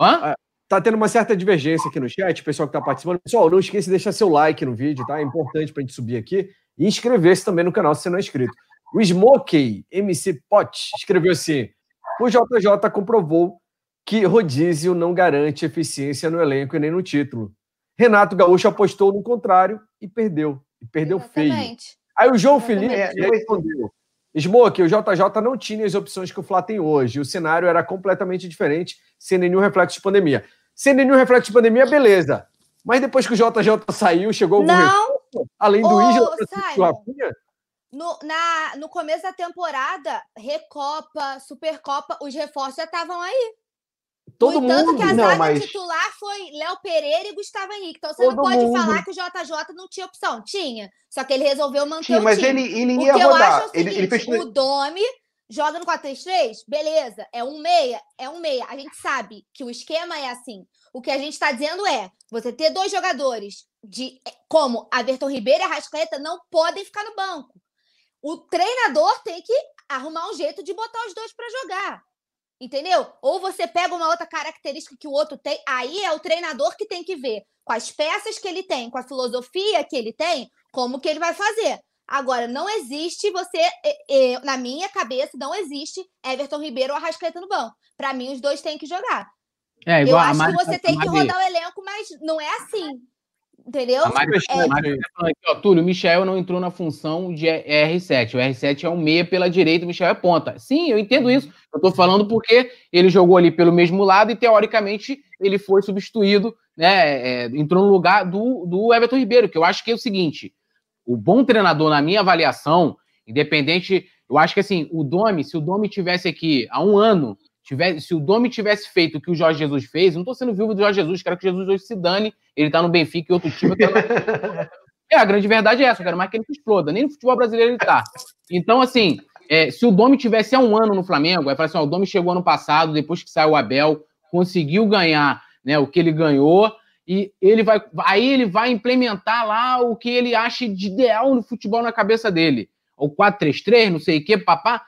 Hã? Ah, tá tendo uma certa divergência aqui no chat, o pessoal que tá participando. Pessoal, não esqueça de deixar seu like no vídeo, tá? É importante pra gente subir aqui. E inscrever-se também no canal se você não é inscrito. O Smokey MC Pot escreveu assim: o JJ comprovou que rodízio não garante eficiência no elenco e nem no título. Renato Gaúcho apostou no contrário e perdeu. E perdeu Exatamente. feio. Aí o João Felipe é, respondeu. Smoke, o JJ não tinha as opções que o Flá tem hoje. O cenário era completamente diferente, sem nenhum reflexo de pandemia. Sem nenhum reflexo de pandemia, beleza. Mas depois que o JJ saiu, chegou algum não. Reforço, além do Isla, no, na, no começo da temporada, Recopa, Supercopa, os reforços já estavam aí. Todo no entanto, que a não, zaga mas... titular foi Léo Pereira e Gustavo Henrique. Então você Todo não pode mundo. falar que o JJ não tinha opção. Tinha. Só que ele resolveu manter Tinha, o mas time. ele, ele ia rodar. É o, seguinte, ele, ele fez... o Domi joga no 4-3-3, beleza. É um meia, é um meia. A gente sabe que o esquema é assim. O que a gente está dizendo é, você ter dois jogadores de como Averton Ribeiro e Arrascaeta não podem ficar no banco. O treinador tem que arrumar um jeito de botar os dois para jogar. Entendeu? Ou você pega uma outra característica que o outro tem, aí é o treinador que tem que ver com as peças que ele tem, com a filosofia que ele tem, como que ele vai fazer. Agora, não existe você, na minha cabeça, não existe Everton Ribeiro ou Arrascaeta no banco. Para mim, os dois têm que jogar. É, igual Eu acho Mari, que você tem que rodar o elenco, mas não é assim. Entendeu? A É. Mari tá falando aqui, ó, Túlio, o Michel não entrou na função de R7. O R7 é um meia pela direita, o Michel é ponta. Sim, eu entendo isso. Eu tô falando porque ele jogou ali pelo mesmo lado e, teoricamente, ele foi substituído, né? é, entrou no lugar do, do Everton Ribeiro, que eu acho que é o seguinte: o bom treinador, na minha avaliação, independente, eu acho que assim, o Domi, se o Domi tivesse aqui há um ano, tivesse, se o Domi tivesse feito o que o Jorge Jesus fez, não tô sendo viúvo do Jorge Jesus, quero que Jesus hoje se dane, ele tá no Benfica e outro time. eu (laughs) quero- É, a grande verdade é essa, eu quero mais que ele exploda. Nem no futebol brasileiro ele tá. Então, assim, é, se o Domi tivesse há um ano no Flamengo, aí fala assim: ó, o Domi chegou ano passado, depois que saiu o Abel, conseguiu ganhar né, o que ele ganhou, e ele vai. Aí ele vai implementar lá o que ele acha de ideal no futebol na cabeça dele. O 4-3-3, não sei o que, papá.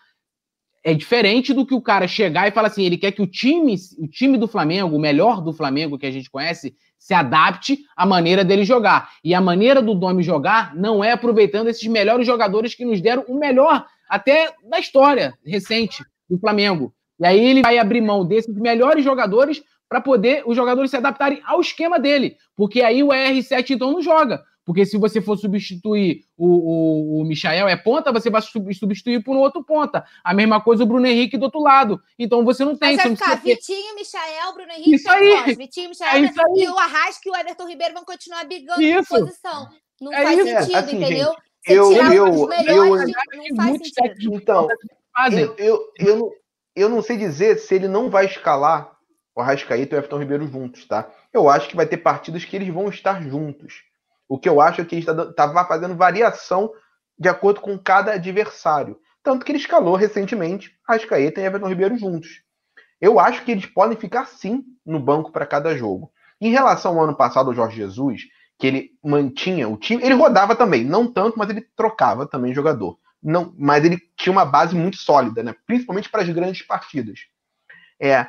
É diferente do que o cara chegar e falar assim: ele quer que o time, o time do Flamengo, o melhor do Flamengo que a gente conhece, se adapte à maneira dele jogar. E a maneira do Domi jogar não é aproveitando esses melhores jogadores que nos deram o melhor até da história recente do Flamengo. E aí ele vai abrir mão desses melhores jogadores para poder os jogadores se adaptarem ao esquema dele. Porque aí o R7 então não joga. Porque se você for substituir o, o, o Michael é ponta, você vai sub- substituir por um outro ponta. A mesma coisa o Bruno Henrique do outro lado. Então você não tem. Você vai não ficar precisa ter- Vitinho, Michael, Bruno Henrique Isso aí. Vitinho, Michael É isso aí. e o Arrasca e o Everton Ribeiro vão continuar brigando Isso. por posição. Não É faz isso. sentido, É, assim, entendeu? gente, Você eu- tirar eu- um dos eu- melhores, Tem não faz muitos sentido. Então, eu, eu, eu, não- eu não sei dizer se ele não vai escalar o Arrascaeta e o Everton Ribeiro juntos, tá? Eu acho que vai ter partidas que eles vão estar juntos. O que eu acho é que ele estava fazendo variação de acordo com cada adversário. Tanto que ele escalou recentemente Arrascaeta e Everton Ribeiro juntos. Eu acho que eles podem ficar sim no banco para cada jogo. Em relação ao ano passado, o Jorge Jesus, que ele mantinha o time, ele rodava também, não tanto, mas ele trocava também jogador. Não, mas ele tinha uma base muito sólida, né? principalmente para as grandes partidas. É,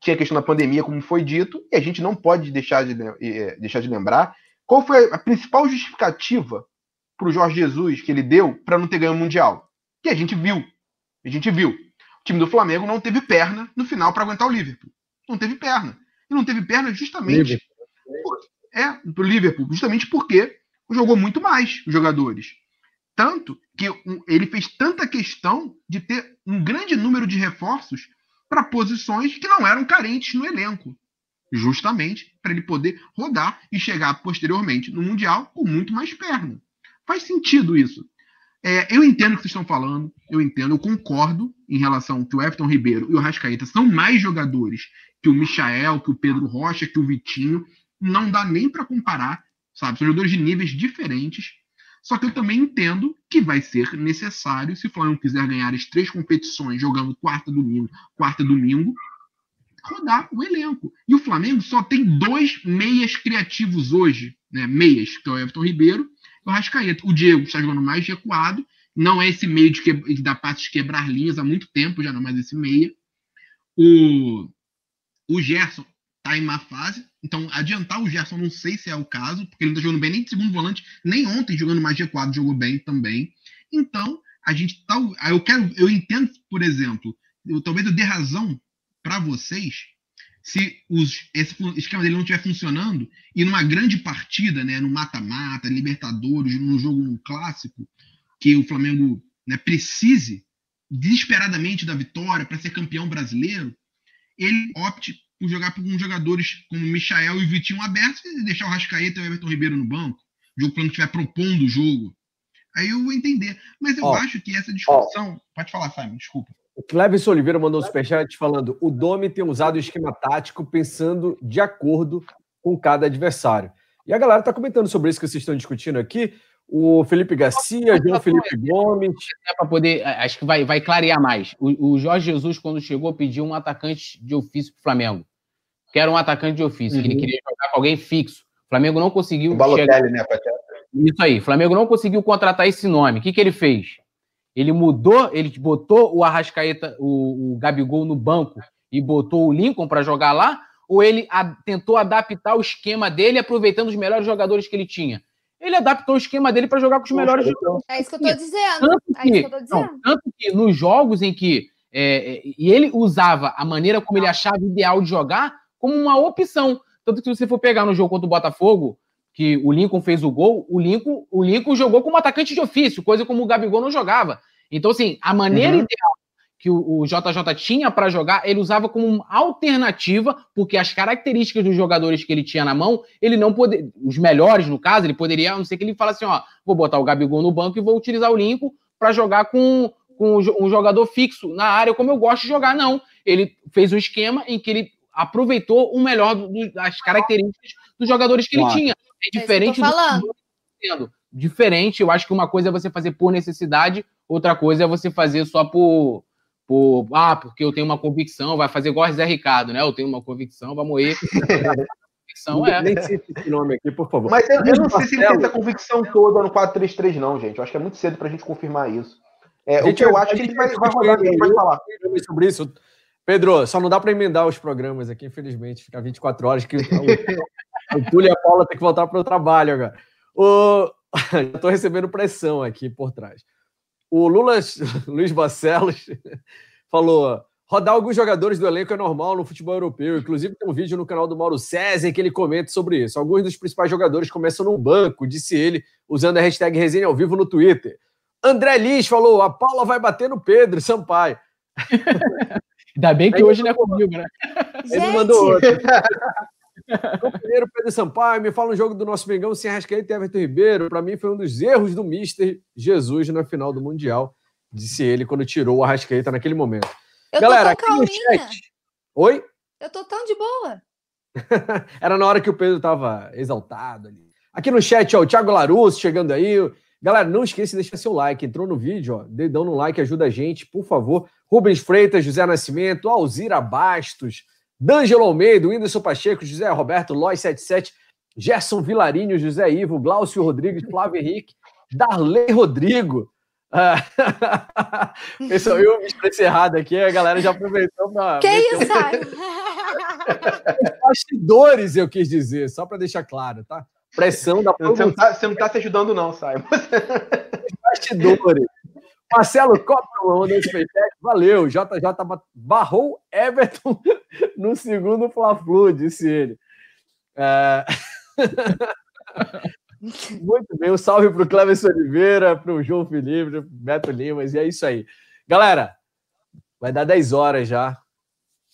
tinha a questão da pandemia, como foi dito, e a gente não pode deixar de, eh, deixar de lembrar qual foi a principal justificativa para o Jorge Jesus que ele deu para não ter ganho o Mundial. Que a gente viu. A gente viu. O time do Flamengo não teve perna no final para aguentar o Liverpool. Não teve perna. E não teve perna justamente por- é, pro Liverpool, justamente porque jogou muito mais os jogadores. Tanto que ele fez tanta questão de ter um grande número de reforços para posições que não eram carentes no elenco. Justamente para ele poder rodar e chegar posteriormente no Mundial com muito mais perna. Faz sentido isso. É, eu entendo o que vocês estão falando, eu entendo, eu concordo em relação que o Everton Ribeiro e o Rascaeta são mais jogadores que o Michael, que o Pedro Rocha, que o Vitinho. Não dá nem para comparar, sabe? São jogadores de níveis diferentes. Só que eu também entendo que vai ser necessário, se o Flamengo quiser ganhar as três competições jogando quarta domingo, quarta domingo, rodar o elenco. E o Flamengo só tem dois meias criativos hoje, né? Meias, que é o Everton Ribeiro e o Rascaeta. O Diego está jogando mais recuado, não é esse meio de, que, de quebrar linhas há muito tempo, já não é mais esse meia. O, o Gerson tá em má fase, então adiantar o Gerson não sei se é o caso, porque ele não tá jogando bem nem de segundo volante, nem ontem jogando mais recuado jogou bem também. Então, a gente tá. Eu quero, eu entendo, por exemplo, eu, talvez eu dê razão para vocês se os, esse esquema dele não estiver funcionando e numa grande partida, né, no mata-mata, Libertadores, num jogo num clássico, que o Flamengo né, precise desesperadamente da vitória para ser campeão brasileiro, ele opte por jogar com jogadores como Michael e Vitinho abertos e deixar o Rascaeta e o Everton Ribeiro no banco. O jogo Flamengo estiver propondo o jogo. Aí eu vou entender. Mas eu Ó, acho que essa discussão. Pode falar, Simon, desculpa. O Cleves Oliveira mandou um superchat falando: o Domi tem usado o esquema tático pensando de acordo com cada adversário. E a galera está comentando sobre isso que vocês estão discutindo aqui. O Felipe Garcia, João Felipe Gomes. É para poder. Acho que vai, vai clarear mais. O, o Jorge Jesus, quando chegou, pediu um atacante de ofício para o Flamengo. Que era um atacante de ofício, que ele Uhum. queria jogar com alguém fixo. O Flamengo não conseguiu. O chegar- Balotelli, né, Patel? Isso aí. O Flamengo não conseguiu contratar esse nome. O que, que ele fez? Ele mudou, ele botou o Arrascaeta, o, o Gabigol no banco e botou o Lincoln para jogar lá? Ou ele a- tentou adaptar o esquema dele, aproveitando os melhores jogadores que ele tinha? Ele adaptou o esquema dele para jogar com os melhores jogadores. É isso que eu tô dizendo. Tanto É isso que, que eu tô não, dizendo. tanto que nos jogos em que é, e ele usava a maneira como ele achava ideal de jogar como uma opção. Tanto que se você for pegar no jogo contra o Botafogo, que o Lincoln fez o gol, o Lincoln, o Lincoln jogou como atacante de ofício, coisa como o Gabigol não jogava. Então, assim, a maneira uhum. ideal que o, o JJ tinha para jogar, ele usava como alternativa, porque as características dos jogadores que ele tinha na mão, ele não poderia, os melhores no caso, ele poderia, a não ser que ele fala assim, ó, vou botar o Gabigol no banco e vou utilizar o Lincoln para jogar com, com um jogador fixo na área, como eu gosto de jogar. Não, ele fez um esquema em que ele aproveitou o melhor das características dos jogadores que ele tinha. É, é diferente é do que Diferente, eu acho que uma coisa é você fazer por necessidade, outra coisa é você fazer só por, por ah, porque eu tenho uma convicção, vai fazer igual Zé Ricardo, né? Eu tenho uma convicção, vai morrer. (laughs) convicção é. Nem cite esse nome aqui, por favor. Mas eu, eu não sei se ele tem essa convicção toda no 4-3-3, não, gente. Eu acho que é muito cedo pra gente confirmar isso. É, gente, o que eu acho que ele vai, vai rodar, ele vai falar. Sobre isso, Pedro, só não dá para emendar os programas aqui, infelizmente, ficar 24 horas que o, Túlio e a Paula tem que voltar para o trabalho agora. O... (laughs) Estou recebendo pressão aqui por trás. O Lula (laughs) Luiz Barcelos (laughs) falou: rodar alguns jogadores do elenco é normal no futebol europeu. Inclusive, tem um vídeo no canal do Mauro César que ele comenta sobre isso. Alguns dos principais jogadores começam no banco, disse ele, usando a hashtag resenha ao vivo no Twitter. André Liz falou: a Paula vai bater no Pedro Sampaio. Ainda bem que Aí hoje não é comigo, né? Ele mandou outro. O primeiro, Pedro Sampaio, me fala um jogo do nosso Mengão sem Arrascaeta e Everton Ribeiro. Para mim, foi um dos erros do Mister Jesus na final do Mundial, disse ele quando tirou o Arrascaeta naquele momento. Eu Galera, aqui no chat. Oi? Eu tô tão de boa. (laughs) Era na hora que o Pedro tava exaltado ali. Aqui no chat, ó, o Thiago Larusso chegando aí, Galera, não esqueça de deixar seu like. Entrou no vídeo, ó, dedão no like ajuda a gente, por favor. Rubens Freitas, José Nascimento, Alzira Bastos, D'Angelo Almeida, Whindersson Pacheco, José Roberto, Lois 77, Gerson Vilarinho, José Ivo, Glaucio Rodrigues, Flávio Henrique, Darley Rodrigo. Pessoal, eu me expressei errado aqui, a galera já aproveitou para. Que isso, Bastidores, eu quis dizer, só para deixar claro, tá? Pressão da Você não tá, você não tá se ajudando, não, Simon. Bastidores. Marcelo Coppelman mandou esse Valeu. JJ barrou Everton (laughs) no segundo Fla-Flu, disse ele. É... (laughs) Muito bem. Um salve para o Cleves Oliveira, para o João Felipe, para o Beto Limas. E é isso aí. Galera, vai dar 10 horas já.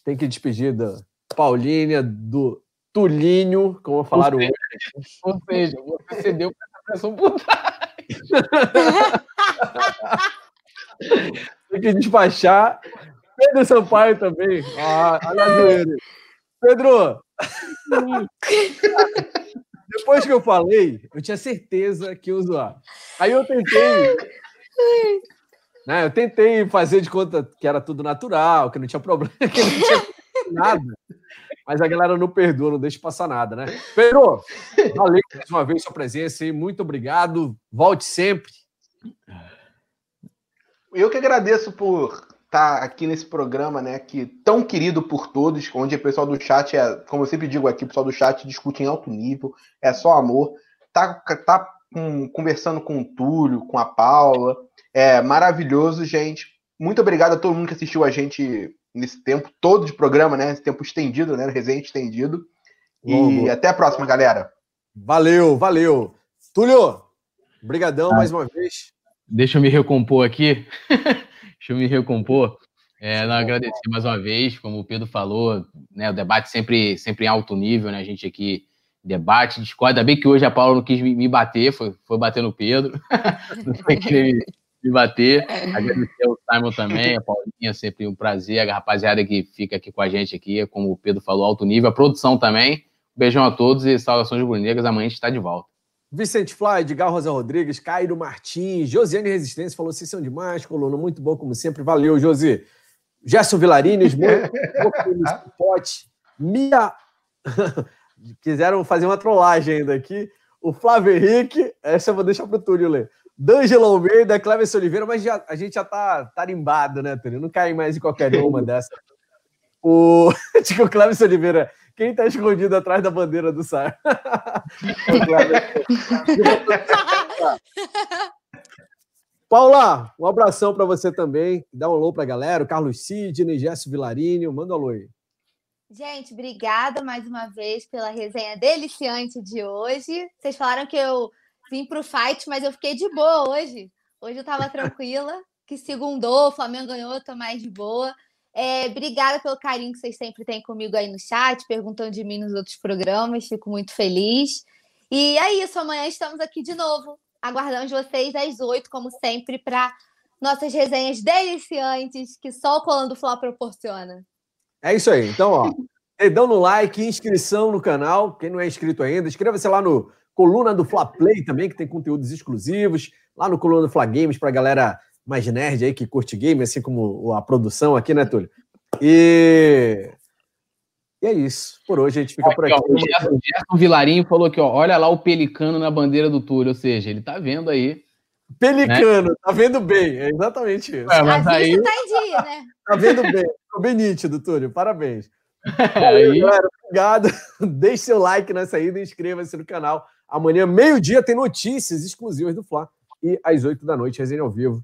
Tem que despedir da Paulinha, do Tulinho, como falaram hoje. Ou seja, você cedeu para essa pressão por trás. (laughs) Tem que despachar. Pedro Sampaio também. Ah, olha Pedro! Depois que eu falei, eu tinha certeza que ia usar. Aí eu tentei. Né, eu tentei fazer de conta que era tudo natural, que não tinha problema, (laughs) que não tinha nada mas a galera não perdoa, não deixa passar nada, né? Pedro, valeu mais uma vez sua presença e muito obrigado. Volte sempre. Eu que agradeço por estar aqui nesse programa, né? Que tão querido por todos, onde o pessoal do chat é, como eu sempre digo aqui, o pessoal do chat discute em alto nível, é só amor. Tá, tá com, conversando com o Túlio, com a Paula. É maravilhoso, gente. Muito obrigado a todo mundo que assistiu a gente nesse tempo todo de programa, né? Esse tempo estendido, né? Resenha estendido. E até a próxima, galera. Valeu, valeu. Túlio, brigadão ah, mais uma vez. Deixa eu me recompor aqui. (laughs) deixa eu me recompor. É, não, agradecer mais uma vez, como o Pedro falou, né, o debate sempre, sempre em alto nível, né, a gente aqui debate, discorda, bem que hoje a Paula não quis me, me bater, foi, foi bater no Pedro, (laughs) não foi querer me bater. Agradecer ao Simon também, a Paulinha, sempre um prazer. A rapaziada que fica aqui com a gente aqui, como o Pedro falou, alto nível. A produção também. beijão a todos e saudações bonitas. Amanhã a gente está de volta. Vicente Fly, Edgar Rosa Rodrigues, Cairo Martins, Josiane Resistência falou: vocês são demais, colono, muito bom como sempre. Valeu, Josi. Gerson Vilarines, Pote, Mia. (laughs) Quiseram fazer uma trollagem ainda aqui. O Flávio Henrique, essa eu vou deixar para o Túlio ler. D'Angelo Almeida, Cleves Oliveira, mas já, a gente já tá tarimbado, né, Túlio? Não cai mais em qualquer uma dessa. O, (laughs) tipo, o Cleves Oliveira, quem tá escondido atrás da bandeira do SAR? (laughs) Paula, um abração para você também. Dá um alô para a galera. O Carlos Sidney, Jéssico Vilarinho. Manda um alô aí. Gente, obrigada mais uma vez pela resenha deliciante de hoje. Vocês falaram que eu vim para o fight, mas eu fiquei de boa hoje. Hoje eu estava tranquila, que segundou, o Flamengo ganhou, eu tô mais de boa. É, obrigada pelo carinho que vocês sempre têm comigo aí no chat, perguntando de mim nos outros programas, fico muito feliz. E é isso, amanhã estamos aqui de novo. Aguardamos vocês às oito, como sempre, para nossas resenhas deliciantes que só o Colando Fla proporciona. É isso aí. Então, ó, (laughs) dedão no like, inscrição no canal. Quem não é inscrito ainda, inscreva-se lá no Coluna do Fla Play também, que tem conteúdos exclusivos. Lá no Coluna do Fla Games, para galera mais nerd aí que curte game, assim como a produção aqui, né, Túlio? E... e é isso. Por hoje a gente fica por aqui. Ó, o, Gerson, Gerson Vilarinho falou que, ó, olha lá o pelicano na bandeira do Túlio, ou seja, ele tá vendo aí. Pelicano, né? tá vendo bem, é exatamente isso. É, mas aí... tá em dia, né? Tá vendo bem, ficou bem nítido, Túlio, parabéns. (laughs) aí... Galera, obrigado. (laughs) Deixe seu like nessa ida e inscreva-se no canal. Amanhã, meio-dia, tem notícias exclusivas do Fla. E às oito da noite, resenha ao vivo.